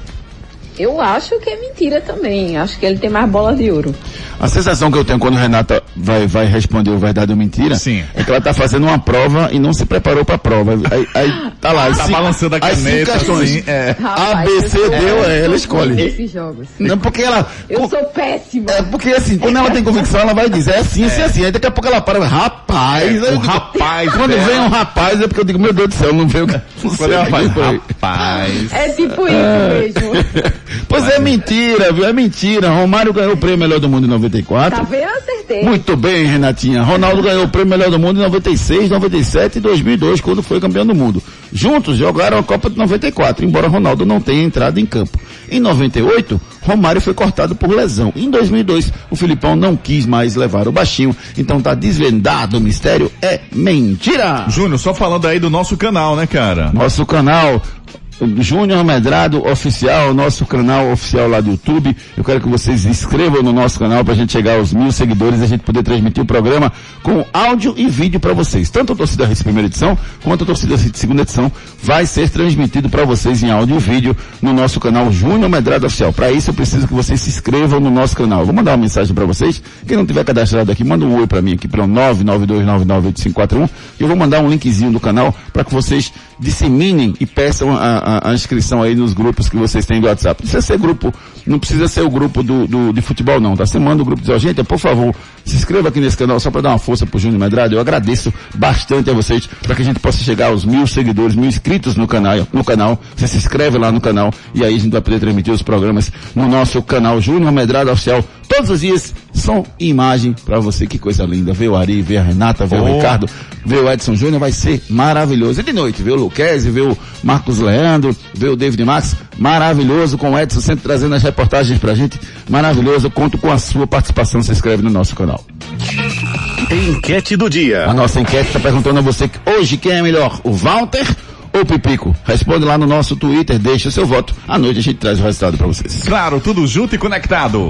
Eu acho que é mentira também. Acho que ele tem mais bola de ouro. A sensação que eu tenho quando a Renata vai, vai responder o verdade ou mentira Sim. é que ela tá fazendo uma prova e não se preparou pra prova. Aí, aí tá lá. as Tá cinco- balançando a as cinco caneta, questões. assim, é. A, B, C, D, eu ela escolhe. jogos. Não, porque ela. Eu sou péssima. É porque assim, quando ela tem convicção, ela vai dizer é assim, assim, assim. Aí daqui a pouco ela para, rapaz. É, rapaz Quando dela. vem um rapaz, é porque eu digo, meu Deus do céu, não veio. Não Quando ela faz, rapaz. É tipo isso mesmo. Pois é mentira, viu? É mentira. Romário ganhou o prêmio melhor do mundo em 94. Tá vendo? Acertei. Muito bem, Renatinha. Ronaldo ganhou o prêmio melhor do mundo em 96, 97 e 2002, quando foi campeão do mundo. Juntos jogaram a Copa de 94, embora Ronaldo não tenha entrado em campo. Em 98, Romário foi cortado por lesão. Em 2002, o Filipão não quis mais levar o baixinho, então tá desvendado o mistério. É mentira! Júnior, só falando aí do nosso canal, né, cara? Nosso canal. Júnior Medrado Oficial, nosso canal oficial lá do YouTube. Eu quero que vocês se inscrevam no nosso canal para a gente chegar aos mil seguidores e a gente poder transmitir o programa com áudio e vídeo para vocês. Tanto a torcida Hits primeira edição quanto a torcida Hits segunda edição vai ser transmitido para vocês em áudio e vídeo no nosso canal Júnior Medrado Oficial. Para isso eu preciso que vocês se inscrevam no nosso canal. Eu vou mandar uma mensagem para vocês. Quem não tiver cadastrado aqui, manda um oi para mim aqui pelo 992998541 e eu vou mandar um linkzinho do canal para que vocês disseminem e peçam a, a, a, inscrição aí nos grupos que vocês têm do WhatsApp. Não precisa ser grupo, não precisa ser o grupo do, do de futebol não, tá? Você manda o grupo diz, gente, por favor, se inscreva aqui nesse canal só para dar uma força pro Júnior Medrado. Eu agradeço bastante a vocês para que a gente possa chegar aos mil seguidores, mil inscritos no canal, no canal. Você se inscreve lá no canal e aí a gente vai poder transmitir os programas no nosso canal Júnior Medrado Oficial todos os dias, som e imagem para você. Que coisa linda. Ver o Ari, ver a Renata, ver oh. o Ricardo, ver o Edson Júnior, vai ser maravilhoso. E de noite, ver o Luquezzi, ver o Marcos Leandro, ver o David Max, maravilhoso, com o Edson sempre trazendo as reportagens pra gente. Maravilhoso. Eu conto com a sua participação. Se inscreve no nosso canal. Enquete do dia. A nossa enquete está perguntando a você que hoje quem é melhor, o Walter ou Pipico? Responde lá no nosso Twitter, deixa o seu voto. À noite a gente traz o resultado para vocês. Claro, tudo junto e conectado.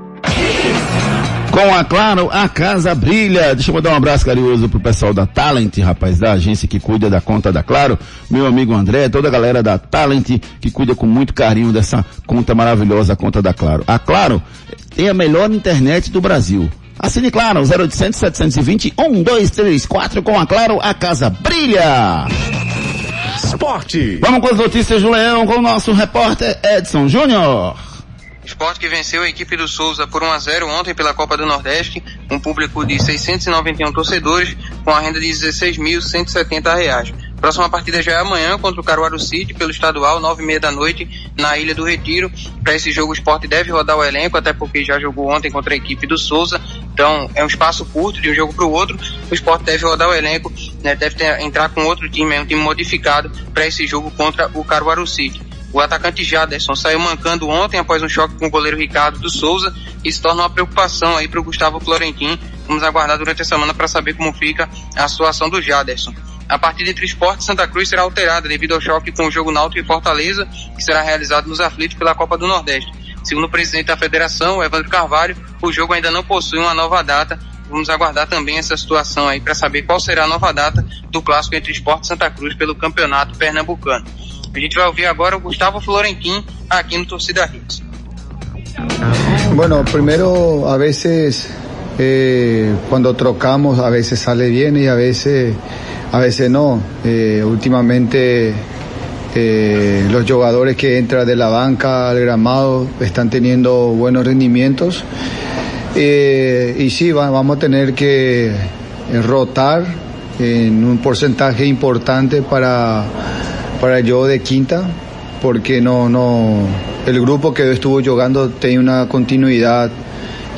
Com a Claro, a casa brilha. Deixa eu mandar um abraço carinhoso pro pessoal da Talent, rapaz, da agência que cuida da conta da Claro. Meu amigo André, toda a galera da Talent que cuida com muito carinho dessa conta maravilhosa, a conta da Claro. A Claro tem a melhor internet do Brasil. Assine Claro, 0800 720 1234 com a Claro, a casa brilha. Esporte. Vamos com as notícias do Leão com o nosso repórter Edson Júnior. Esporte que venceu a equipe do Souza por 1 a 0 ontem pela Copa do Nordeste, um público de 691 torcedores, com a renda de 16.170 reais. Próxima partida já é amanhã contra o Caruaru City pelo estadual, nove e meia da noite, na Ilha do Retiro. Para esse jogo o esporte deve rodar o elenco, até porque já jogou ontem contra a equipe do Souza. Então é um espaço curto de um jogo para o outro. O esporte deve rodar o elenco, né, deve ter, entrar com outro time, é um time modificado para esse jogo contra o Caruaru City. O atacante Jaderson saiu mancando ontem após um choque com o goleiro Ricardo do Souza e se torna uma preocupação aí para o Gustavo Florentin. Vamos aguardar durante a semana para saber como fica a situação do Jaderson. A partida entre Esporte e Santa Cruz será alterada devido ao choque com o jogo Náutico e Fortaleza, que será realizado nos aflitos pela Copa do Nordeste. Segundo o presidente da federação, Evandro Carvalho, o jogo ainda não possui uma nova data. Vamos aguardar também essa situação aí para saber qual será a nova data do clássico entre Esporte e Santa Cruz pelo Campeonato Pernambucano. A gente vai ouvir agora o Gustavo Florentin aqui no Torcida Hits. Bueno, primero a veces eh, cuando trocamos a veces sale bien y a veces a veces no. Eh, últimamente eh, los jugadores que entran de la banca al gramado están teniendo buenos rendimientos y sí va, vamos a tener que rotar en un porcentaje importante para para yo de quinta, porque no, no, el grupo que estuvo jugando tiene una continuidad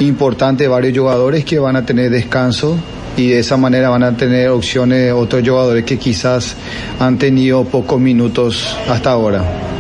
importante, varios jugadores que van a tener descanso y de esa manera van a tener opciones otros jugadores que quizás han tenido pocos minutos hasta ahora.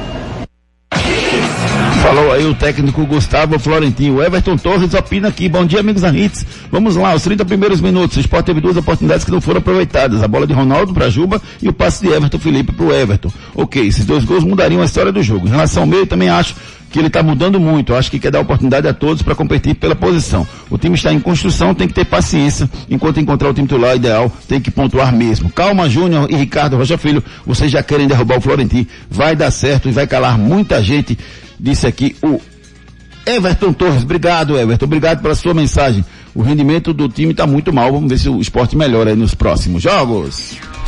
Falou aí o técnico Gustavo Florentino. Everton Torres opina aqui. Bom dia, amigos da Hits. Vamos lá, os 30 primeiros minutos. O Sport teve duas oportunidades que não foram aproveitadas. A bola de Ronaldo para Juba e o passe de Everton Felipe para o Everton. Ok, esses dois gols mudariam a história do jogo. Em relação ao meio, também acho que ele está mudando muito. Eu acho que quer dar oportunidade a todos para competir pela posição. O time está em construção, tem que ter paciência. Enquanto encontrar o time titular ideal, tem que pontuar mesmo. Calma, Júnior e Ricardo Rocha Filho. Vocês já querem derrubar o Florentino. Vai dar certo e vai calar muita gente disse aqui o Everton Torres. Obrigado, Everton. Obrigado pela sua mensagem. O rendimento do time está muito mal. Vamos ver se o esporte melhora nos próximos jogos.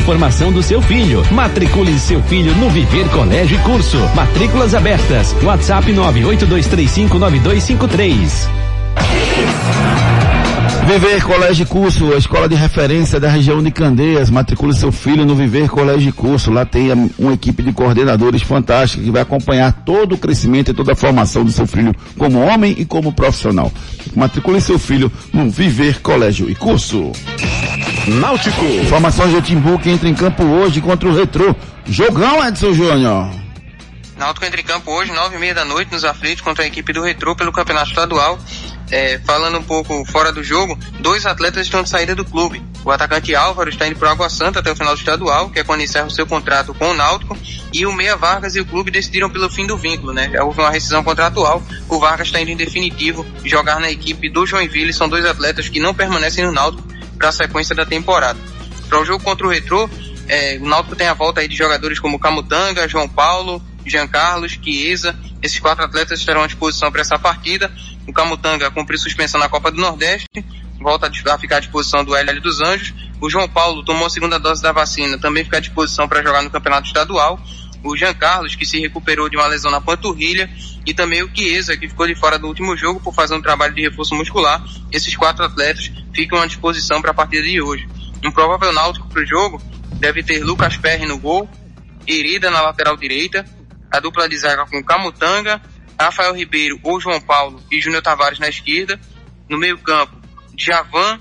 formação do seu filho. Matricule seu filho no Viver Colégio e Curso. Matrículas abertas. WhatsApp 982359253. Viver Colégio e Curso, a escola de referência da região de Candeias. Matricule seu filho no Viver Colégio e Curso. Lá tem um, uma equipe de coordenadores fantástica que vai acompanhar todo o crescimento e toda a formação do seu filho como homem e como profissional. Matricule seu filho no Viver Colégio e Curso. Náutico. Formações de Timbu que entra em campo hoje contra o Retrô. Jogão, Edson Júnior. Náutico entra em campo hoje, nove e meia da noite, nos aflitos contra a equipe do Retrô pelo Campeonato Estadual. É, falando um pouco fora do jogo, dois atletas estão de saída do clube. O atacante Álvaro está indo para Água Santa até o final do estadual, que é quando encerra o seu contrato com o Náutico, e o Meia Vargas e o clube decidiram pelo fim do vínculo, né? Já houve uma rescisão contratual, o Vargas está indo em definitivo jogar na equipe do Joinville, são dois atletas que não permanecem no Náutico para a sequência da temporada. Para o jogo contra o Retrô, é, o Náutico tem a volta aí de jogadores como Camutanga, João Paulo, Jean Carlos, Chiesa. Esses quatro atletas estarão à disposição para essa partida. O Camutanga cumpriu suspensão na Copa do Nordeste, volta a ficar à disposição do LL dos Anjos. O João Paulo tomou a segunda dose da vacina, também fica à disposição para jogar no Campeonato Estadual. O Jean Carlos, que se recuperou de uma lesão na panturrilha, e também o Chiesa, que ficou de fora do último jogo por fazer um trabalho de reforço muscular. Esses quatro atletas ficam à disposição para a partida de hoje. Um provável náutico para o jogo deve ter Lucas Perry no gol, Irida na lateral direita, a dupla de zaga com Camutanga, Rafael Ribeiro ou João Paulo e Júnior Tavares na esquerda. No meio-campo, Javan,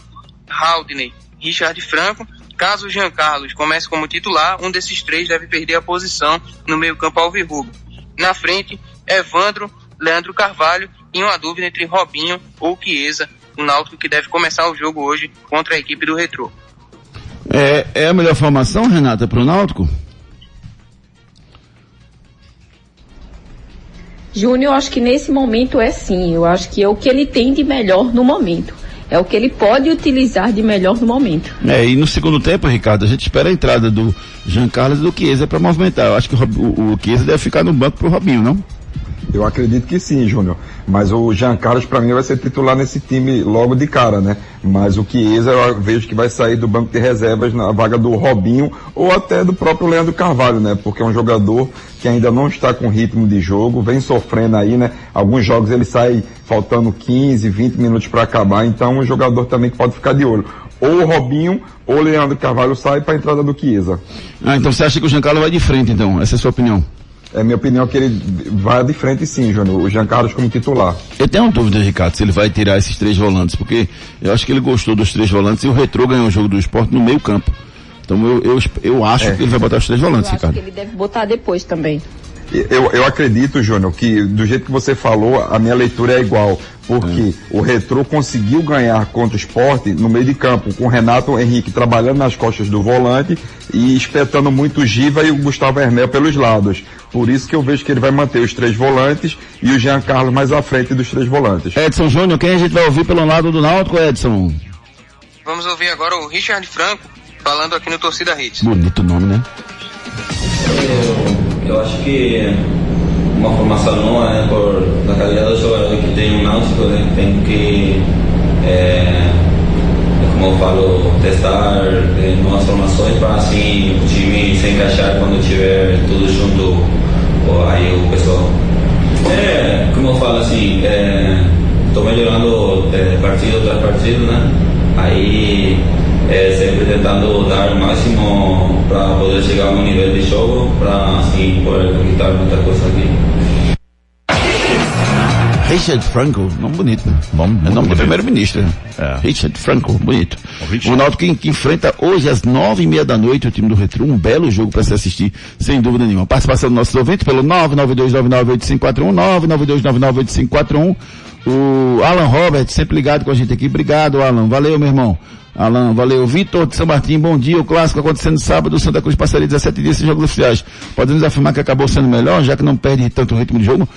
Haldney, Richard Franco. Caso o Jean Carlos comece como titular, um desses três deve perder a posição no meio-campo Alvirrubro. Na frente, Evandro, Leandro Carvalho e uma dúvida entre Robinho ou Chiesa, o Náutico que deve começar o jogo hoje contra a equipe do Retrô. É, é a melhor formação, Renata, para o Náutico? Júnior, acho que nesse momento é sim. Eu acho que é o que ele tem de melhor no momento. É o que ele pode utilizar de melhor no momento. É, e no segundo tempo, Ricardo, a gente espera a entrada do Jean Carlos e do Chiesa para movimentar. Eu acho que o, o, o Chiesa deve ficar no banco pro Robinho, não? Eu acredito que sim, Júnior. Mas o Jean Carlos, para mim, vai ser titular nesse time logo de cara, né? Mas o Chiesa, eu vejo que vai sair do banco de reservas na vaga do Robinho ou até do próprio Leandro Carvalho, né? Porque é um jogador que ainda não está com ritmo de jogo, vem sofrendo aí, né? Alguns jogos ele sai faltando 15, 20 minutos para acabar, então é um jogador também que pode ficar de olho. Ou o Robinho ou o Leandro Carvalho sai para a entrada do Chiesa. Ah, então você acha que o Jean Carlos vai de frente, então? Essa é a sua opinião? É minha opinião que ele vai de frente sim, Júnior. O Jean Carlos como titular. Eu tenho uma dúvida, Ricardo, se ele vai tirar esses três volantes, porque eu acho que ele gostou dos três volantes e o Retrô ganhou o jogo do esporte no meio campo. Então eu, eu, eu acho é. que ele vai botar os três volantes, eu Ricardo. Acho que ele deve botar depois também. Eu, eu acredito, Júnior, que do jeito que você falou, a minha leitura é igual. Porque o Retrô conseguiu ganhar contra o esporte no meio de campo, com o Renato Henrique trabalhando nas costas do volante e espetando muito o Giva e o Gustavo Hermel pelos lados. Por isso que eu vejo que ele vai manter os três volantes e o Jean Carlos mais à frente dos três volantes. Edson Júnior, quem a gente vai ouvir pelo lado do Náutico, Edson? Vamos ouvir agora o Richard Franco falando aqui no Torcida Hits. Bonito nome, né? Eu, acho que uma formação nova, né, por a qualidade dos jogadores que tem o Náutico, né, tem que, é, como eu falo, testar é, novas formações para assim o time se encaixar quando tiver tudo junto, aí o pessoal. É, como eu falo assim, estou melhorando é, partido tras partido, né? Aí é, sempre tentando dar o máximo para poder chegar a um nível de jogo, para assim poder conquistar muita coisa aqui. Richard Franco, nome bonito, né? Bom, é nome do primeiro-ministro. É. Richard Franco, bonito. O, o Náutico que, que, enfrenta hoje às nove e meia da noite o time do Retro, um belo jogo para se assistir, sem dúvida nenhuma. Participação dos nossos ouvintes pelo 992998541, 992998541. O Alan Robert, sempre ligado com a gente aqui. Obrigado, Alan. Valeu, meu irmão. Alan, valeu. Vitor de São Martim, bom dia. O clássico acontecendo sábado, Santa Cruz passaria 17 dias sem jogos oficiais. Podemos afirmar que acabou sendo melhor, já que não perde tanto ritmo de jogo?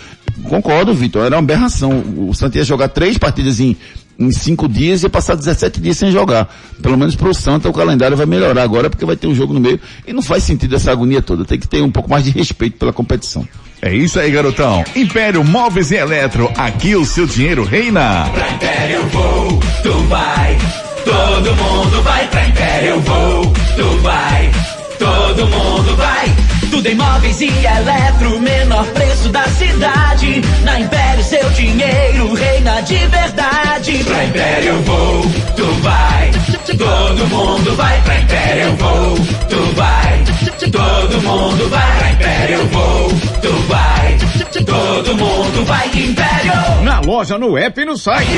Concordo, Vitor. Era uma aberração. O Santa ia jogar três partidas em, em cinco dias e ia passar 17 dias sem jogar. Pelo menos para o Santa o calendário vai melhorar agora porque vai ter um jogo no meio. E não faz sentido essa agonia toda. Tem que ter um pouco mais de respeito pela competição. É isso aí, garotão. Império Móveis e Eletro, aqui o seu dinheiro reina. Pra Império vou, tu vai. Todo mundo vai pra Império eu vou, tu vai, todo mundo vai. Tudo em móveis e eletro, menor preço da cidade. Na Império seu dinheiro reina de verdade. Pra Império eu vou, tu vai. Todo mundo vai pra Império eu vou, tu vai. Todo mundo vai pra Império eu vou, tu vai. Todo mundo vai Império. Na loja, no app e no site.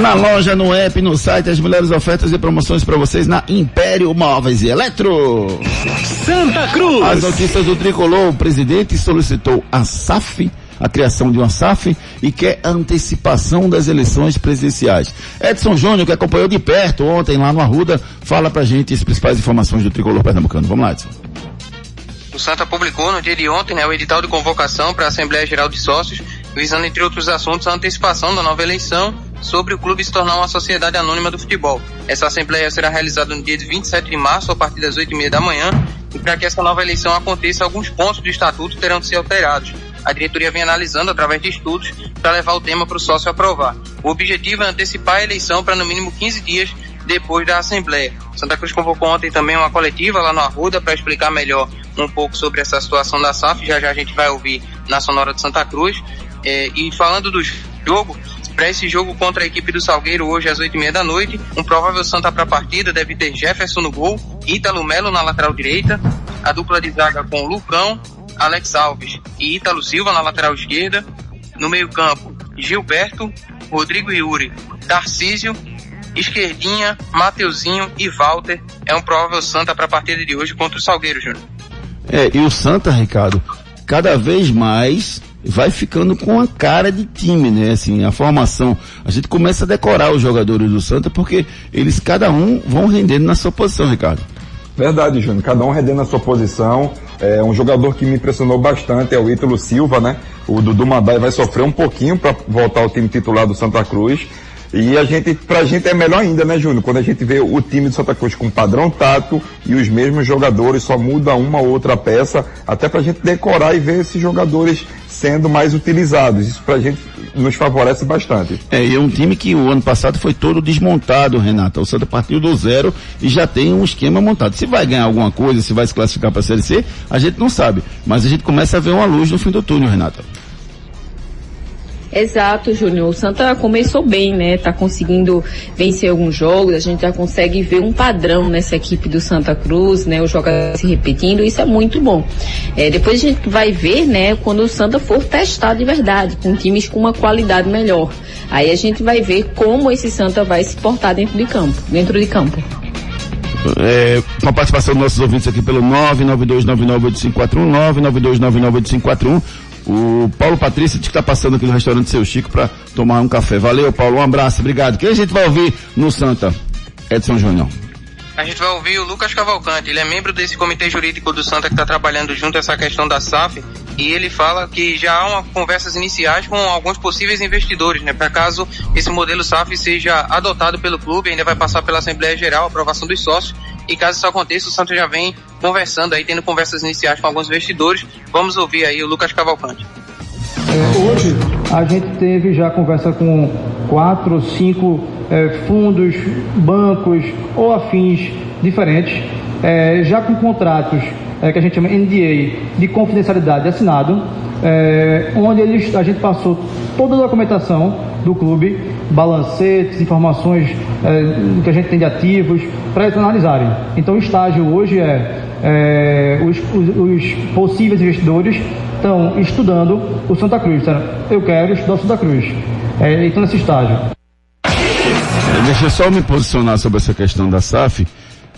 Na loja, no app, no site, as melhores ofertas e promoções para vocês na Império Móveis e Eletro. Santa Cruz. As notícias do Tricolor, o presidente solicitou a SAF, a criação de uma SAF e quer antecipação das eleições presidenciais. Edson Júnior, que acompanhou de perto ontem lá no Arruda, fala pra gente as principais informações do Tricolor Pernambucano. Vamos lá, Edson. O Santa publicou no dia de ontem né, o edital de convocação para a Assembleia Geral de Sócios, visando, entre outros assuntos, a antecipação da nova eleição sobre o clube se tornar uma sociedade anônima do futebol. Essa Assembleia será realizada no dia 27 de março, a partir das 8h30 da manhã, e para que essa nova eleição aconteça, alguns pontos do estatuto terão de ser alterados. A diretoria vem analisando através de estudos para levar o tema para o sócio aprovar. O objetivo é antecipar a eleição para no mínimo 15 dias depois da Assembleia. Santa Cruz convocou ontem também uma coletiva lá no Arruda para explicar melhor um pouco sobre essa situação da SAF. Já já a gente vai ouvir na Sonora de Santa Cruz. É, e falando do jogo, para esse jogo contra a equipe do Salgueiro hoje às oito e meia da noite, um provável Santa para a partida deve ter Jefferson no gol, Ítalo Melo na lateral direita, a dupla de zaga com Lucão, Alex Alves e Ítalo Silva na lateral esquerda, no meio campo Gilberto, Rodrigo Yuri, Tarcísio Esquerdinha, Mateuzinho e Walter é um provável Santa para a partida de hoje contra o Salgueiro, Júnior. É, e o Santa, Ricardo, cada vez mais vai ficando com a cara de time, né? Assim, a formação, a gente começa a decorar os jogadores do Santa porque eles cada um vão rendendo na sua posição, Ricardo. Verdade, Júnior. Cada um rendendo na sua posição. É, um jogador que me impressionou bastante é o Ítalo Silva, né? O Dudu Mandai vai sofrer um pouquinho para voltar ao time titular do Santa Cruz. E a gente, pra gente é melhor ainda, né, Júnior? Quando a gente vê o time do Santa Cruz com padrão tato e os mesmos jogadores, só muda uma ou outra peça, até pra gente decorar e ver esses jogadores sendo mais utilizados. Isso pra gente nos favorece bastante. É, e é um time que o ano passado foi todo desmontado, Renato. O Santa partiu do zero e já tem um esquema montado. Se vai ganhar alguma coisa, se vai se classificar para a Série C, a gente não sabe. Mas a gente começa a ver uma luz no fim do túnel, Renato. Exato, Júnior. O Santa começou bem, né? Tá conseguindo vencer alguns jogos, a gente já consegue ver um padrão nessa equipe do Santa Cruz, né? Os jogadores se repetindo, isso é muito bom. É, depois a gente vai ver, né, quando o Santa for testado de verdade, com times com uma qualidade melhor. Aí a gente vai ver como esse Santa vai se portar dentro de campo, dentro de campo. É, a participação dos nossos ouvintes aqui pelo 992998541, 992998541. O Paulo Patrício que está passando aqui no restaurante Seu Chico para tomar um café. Valeu, Paulo. Um abraço, obrigado. Quem a gente vai ouvir no Santa? Edson Júnior. A gente vai ouvir o Lucas Cavalcante. Ele é membro desse comitê jurídico do Santa que está trabalhando junto a essa questão da SAF. E ele fala que já há uma, conversas iniciais com alguns possíveis investidores, né? Para caso esse modelo SAF seja adotado pelo clube, ainda vai passar pela Assembleia Geral, aprovação dos sócios. E caso isso aconteça, o Santa já vem conversando aí, tendo conversas iniciais com alguns investidores. Vamos ouvir aí o Lucas Cavalcante. Hoje a gente teve já conversa com quatro, cinco é, fundos, bancos ou afins diferentes, é, já com contratos é, que a gente chama NDA de confidencialidade assinado, é, onde eles, a gente passou toda a documentação do clube, balancetes, informações é, que a gente tem de ativos, para eles analisarem. Então o estágio hoje é, é os, os, os, possíveis investidores estão estudando o Santa Cruz. Eu quero estudar o Santa Cruz. É, então nesse estágio. Deixa eu só me posicionar sobre essa questão da SAF.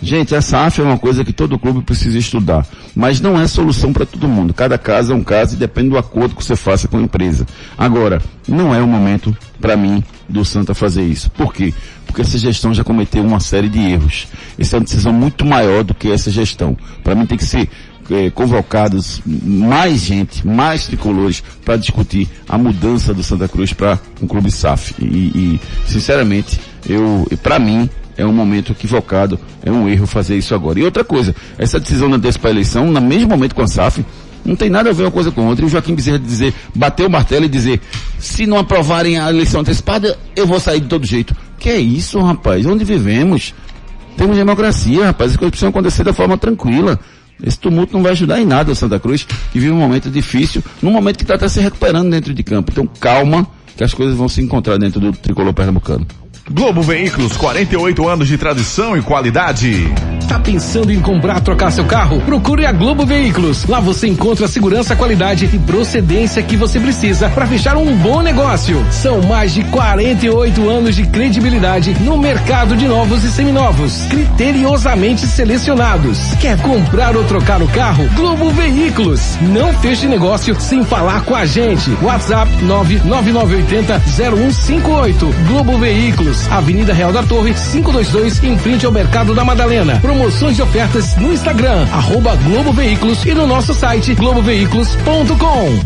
Gente, a SAF é uma coisa que todo clube precisa estudar, mas não é solução para todo mundo. Cada caso é um caso e depende do acordo que você faça com a empresa. Agora, não é o momento para mim do Santa fazer isso. Por quê? Porque essa gestão já cometeu uma série de erros. Essa é uma decisão muito maior do que essa gestão. Para mim tem que ser eh, convocados mais gente, mais tricolores para discutir a mudança do Santa Cruz para um clube SAF. E, e sinceramente, eu, para mim, é um momento equivocado, é um erro fazer isso agora. E outra coisa, essa decisão de antecipar a eleição, no mesmo momento com a SAF, não tem nada a ver uma coisa com outra. E o Joaquim Bezerra dizer, bater o martelo e dizer, se não aprovarem a eleição antecipada, eu vou sair de todo jeito. Que é isso, rapaz? Onde vivemos? Temos democracia, rapaz. As coisas precisam acontecer da forma tranquila. Esse tumulto não vai ajudar em nada o Santa Cruz, que vive um momento difícil, num momento que está até se recuperando dentro de campo. Então calma, que as coisas vão se encontrar dentro do tricolor pernambucano. Globo Veículos, 48 anos de tradição e qualidade. Tá pensando em comprar, trocar seu carro? Procure a Globo Veículos. Lá você encontra a segurança, qualidade e procedência que você precisa para fechar um bom negócio. São mais de 48 anos de credibilidade no mercado de novos e seminovos, criteriosamente selecionados. Quer comprar ou trocar o carro? Globo Veículos. Não feche negócio sem falar com a gente. WhatsApp 99980 0158. Globo Veículos. Avenida Real da Torre, 522, em frente ao Mercado da Madalena. Promoções e ofertas no Instagram, arroba Globo Veículos e no nosso site globoveículos.com.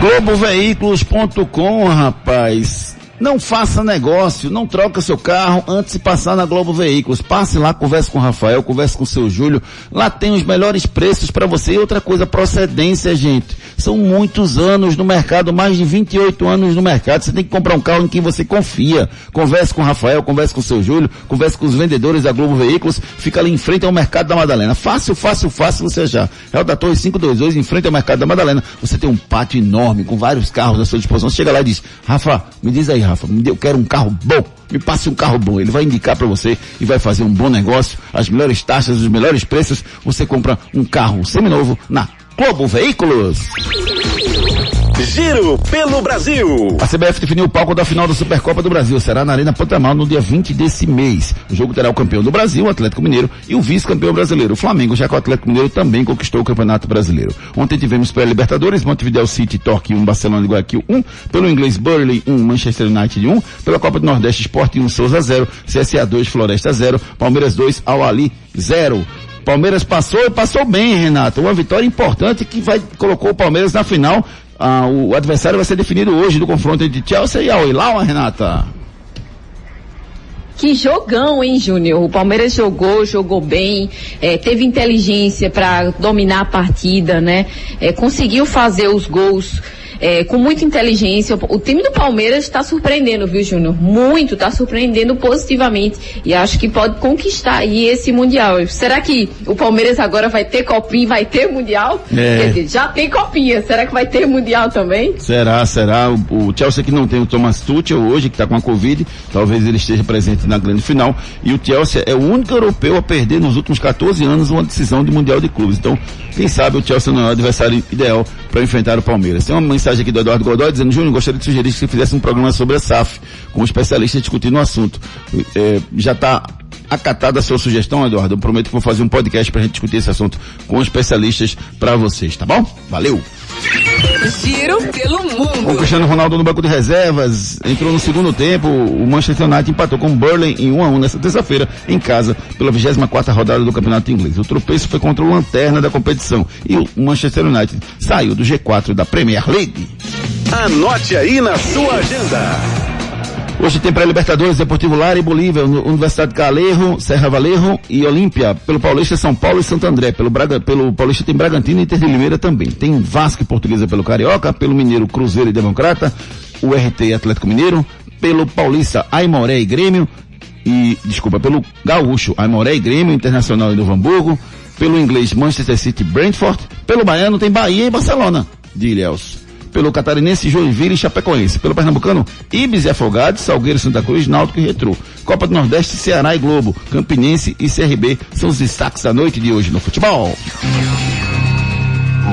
Globoveículos.com, rapaz. Não faça negócio, não troca seu carro antes de passar na Globo Veículos. Passe lá, converse com o Rafael, converse com o seu Júlio. Lá tem os melhores preços para você. E outra coisa, procedência, gente. São muitos anos no mercado, mais de 28 anos no mercado. Você tem que comprar um carro em quem você confia. Converse com o Rafael, converse com o seu Júlio, converse com os vendedores da Globo Veículos. Fica ali em frente ao Mercado da Madalena. Fácil, fácil, fácil você já. É o da Torre 522, em frente ao Mercado da Madalena. Você tem um pátio enorme com vários carros à sua disposição. Você chega lá e diz, Rafa, me diz aí, Rafa, eu quero um carro bom, me passe um carro bom. Ele vai indicar para você e vai fazer um bom negócio, as melhores taxas, os melhores preços. Você compra um carro seminovo na Globo Veículos. Giro pelo Brasil. A CBF definiu o palco da final da Supercopa do Brasil. Será na Arena Pantanal no dia 20 desse mês. O jogo terá o campeão do Brasil, o Atlético Mineiro, e o vice-campeão brasileiro, o Flamengo, já que o Atlético Mineiro também conquistou o Campeonato Brasileiro. Ontem tivemos pela Libertadores, Montevideo City, Torque 1, Barcelona de Guayaquil 1, pelo inglês Burley 1, Manchester United 1, pela Copa do Nordeste Sport 1, Souza 0, CSA 2, Floresta 0, Palmeiras 2, Al Ali 0. Palmeiras passou e passou bem, Renato. Uma vitória importante que vai, colocou o Palmeiras na final ah, o adversário vai ser definido hoje do confronto entre Chelsea e Al Hilal, Renata. Que jogão, hein, Júnior? O Palmeiras jogou, jogou bem, é, teve inteligência para dominar a partida, né? É, conseguiu fazer os gols é, com muita inteligência. O time do Palmeiras está surpreendendo, viu, Júnior? Muito, está surpreendendo positivamente. E acho que pode conquistar aí esse Mundial. Será que o Palmeiras agora vai ter copinha, vai ter Mundial? É. Quer dizer, já tem copinha. Será que vai ter Mundial também? Será, será. O, o Chelsea que não tem o Thomas Tuchel hoje, que está com a Covid, talvez ele esteja presente na grande final. E o Chelsea é o único europeu a perder nos últimos 14 anos uma decisão de Mundial de Clubes. Então, quem sabe o Chelsea não é o adversário ideal para enfrentar o Palmeiras. Tem uma mensagem aqui do Eduardo Godoy dizendo, Júnior, gostaria de sugerir que você fizesse um programa sobre a SAF, com um especialista discutindo o assunto. É, já está acatada a sua sugestão, Eduardo. Eu prometo que vou fazer um podcast para a gente discutir esse assunto com especialistas para vocês, tá bom? Valeu! Giro pelo mundo. O Cristiano Ronaldo no banco de reservas entrou no segundo tempo. O Manchester United empatou com o Burley em 1 a 1 nessa terça-feira em casa pela 24 rodada do Campeonato Inglês. O tropeço foi contra o lanterna da competição e o Manchester United saiu do G4 da Premier League. Anote aí na sua agenda. Hoje tem pré-Libertadores, Deportivo Lara e Bolívia, Universidade Calerro, Serra Valerro e Olímpia. Pelo Paulista, São Paulo e Santo André. Pelo, Braga, pelo Paulista tem Bragantino e Inter de Limeira também. Tem Vasco e Portuguesa pelo Carioca, pelo Mineiro Cruzeiro e Democrata, o RT e Atlético Mineiro, pelo Paulista Aimoré e Grêmio, e, desculpa, pelo Gaúcho Aimoré e Grêmio, Internacional e Novo Hamburgo, pelo inglês Manchester City e Brentford, pelo Baiano tem Bahia e Barcelona, de Ilhéus pelo catarinense Joinville e Chapecoense. Pelo pernambucano, Ibis e Afogados, Salgueiro, Santa Cruz, Náutico e Retrô. Copa do Nordeste, Ceará e Globo, Campinense e CRB são os destaques da noite de hoje no futebol.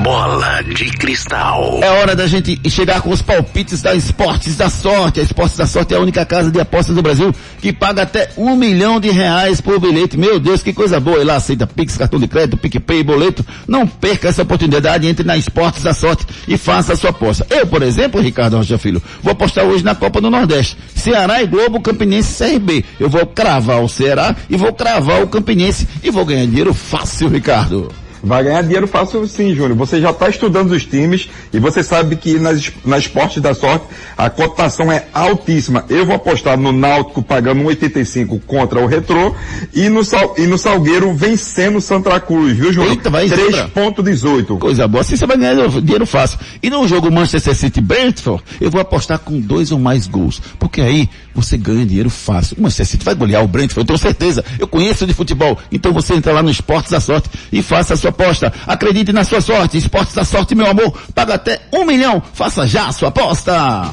Bola de cristal. É hora da gente chegar com os palpites da Esportes da Sorte. A Esportes da Sorte é a única casa de apostas do Brasil que paga até um milhão de reais por bilhete. Meu Deus, que coisa boa. E lá aceita Pix, cartão de crédito, PicPay, boleto. Não perca essa oportunidade. Entre na Esportes da Sorte e faça a sua aposta. Eu, por exemplo, Ricardo Rocha Filho, vou apostar hoje na Copa do Nordeste. Ceará e Globo, Campinense e CRB. Eu vou cravar o Ceará e vou cravar o Campinense e vou ganhar dinheiro fácil, Ricardo. Vai ganhar dinheiro fácil sim, Júnior. Você já está estudando os times e você sabe que nas, nas esportes da sorte a cotação é altíssima. Eu vou apostar no Náutico pagando 1,85 contra o Retrô e no, Sal, e no Salgueiro vencendo o Santa Cruz, viu, Júnior? Eita, vai 3,18. Coisa boa. Assim você vai ganhar dinheiro fácil. E no jogo Manchester City Brentford, eu vou apostar com dois ou mais gols. Porque aí você ganha dinheiro fácil. O Manchester City vai golear o Brentford, eu tenho certeza. Eu conheço de futebol. Então você entra lá no Esportes da Sorte e faça a sua aposta. Acredite na sua sorte. Esportes da Sorte, meu amor. Paga até um milhão. Faça já a sua aposta.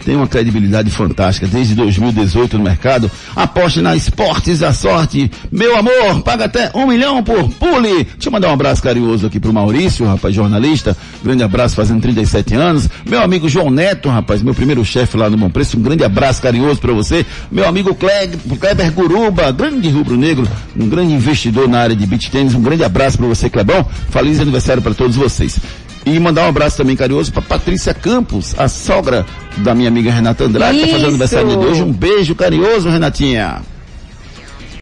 tem uma credibilidade fantástica desde 2018 no mercado. Aposte na Esportes da Sorte, meu amor, paga até um milhão por pule. Deixa eu mandar um abraço carinhoso aqui pro Maurício, rapaz, jornalista. Grande abraço, fazendo 37 anos. Meu amigo João Neto, rapaz, meu primeiro chefe lá no Bom Preço. Um grande abraço carinhoso para você. Meu amigo Kleber, Kleber Guruba, grande rubro-negro, um grande investidor na área de beach tênis. Um grande abraço para você, Clebão. Feliz aniversário para todos vocês. E mandar um abraço também carinhoso para Patrícia Campos, a sogra da minha amiga Renata Andrade, que tá fazendo Isso. aniversário de hoje. Um beijo carinhoso, Renatinha.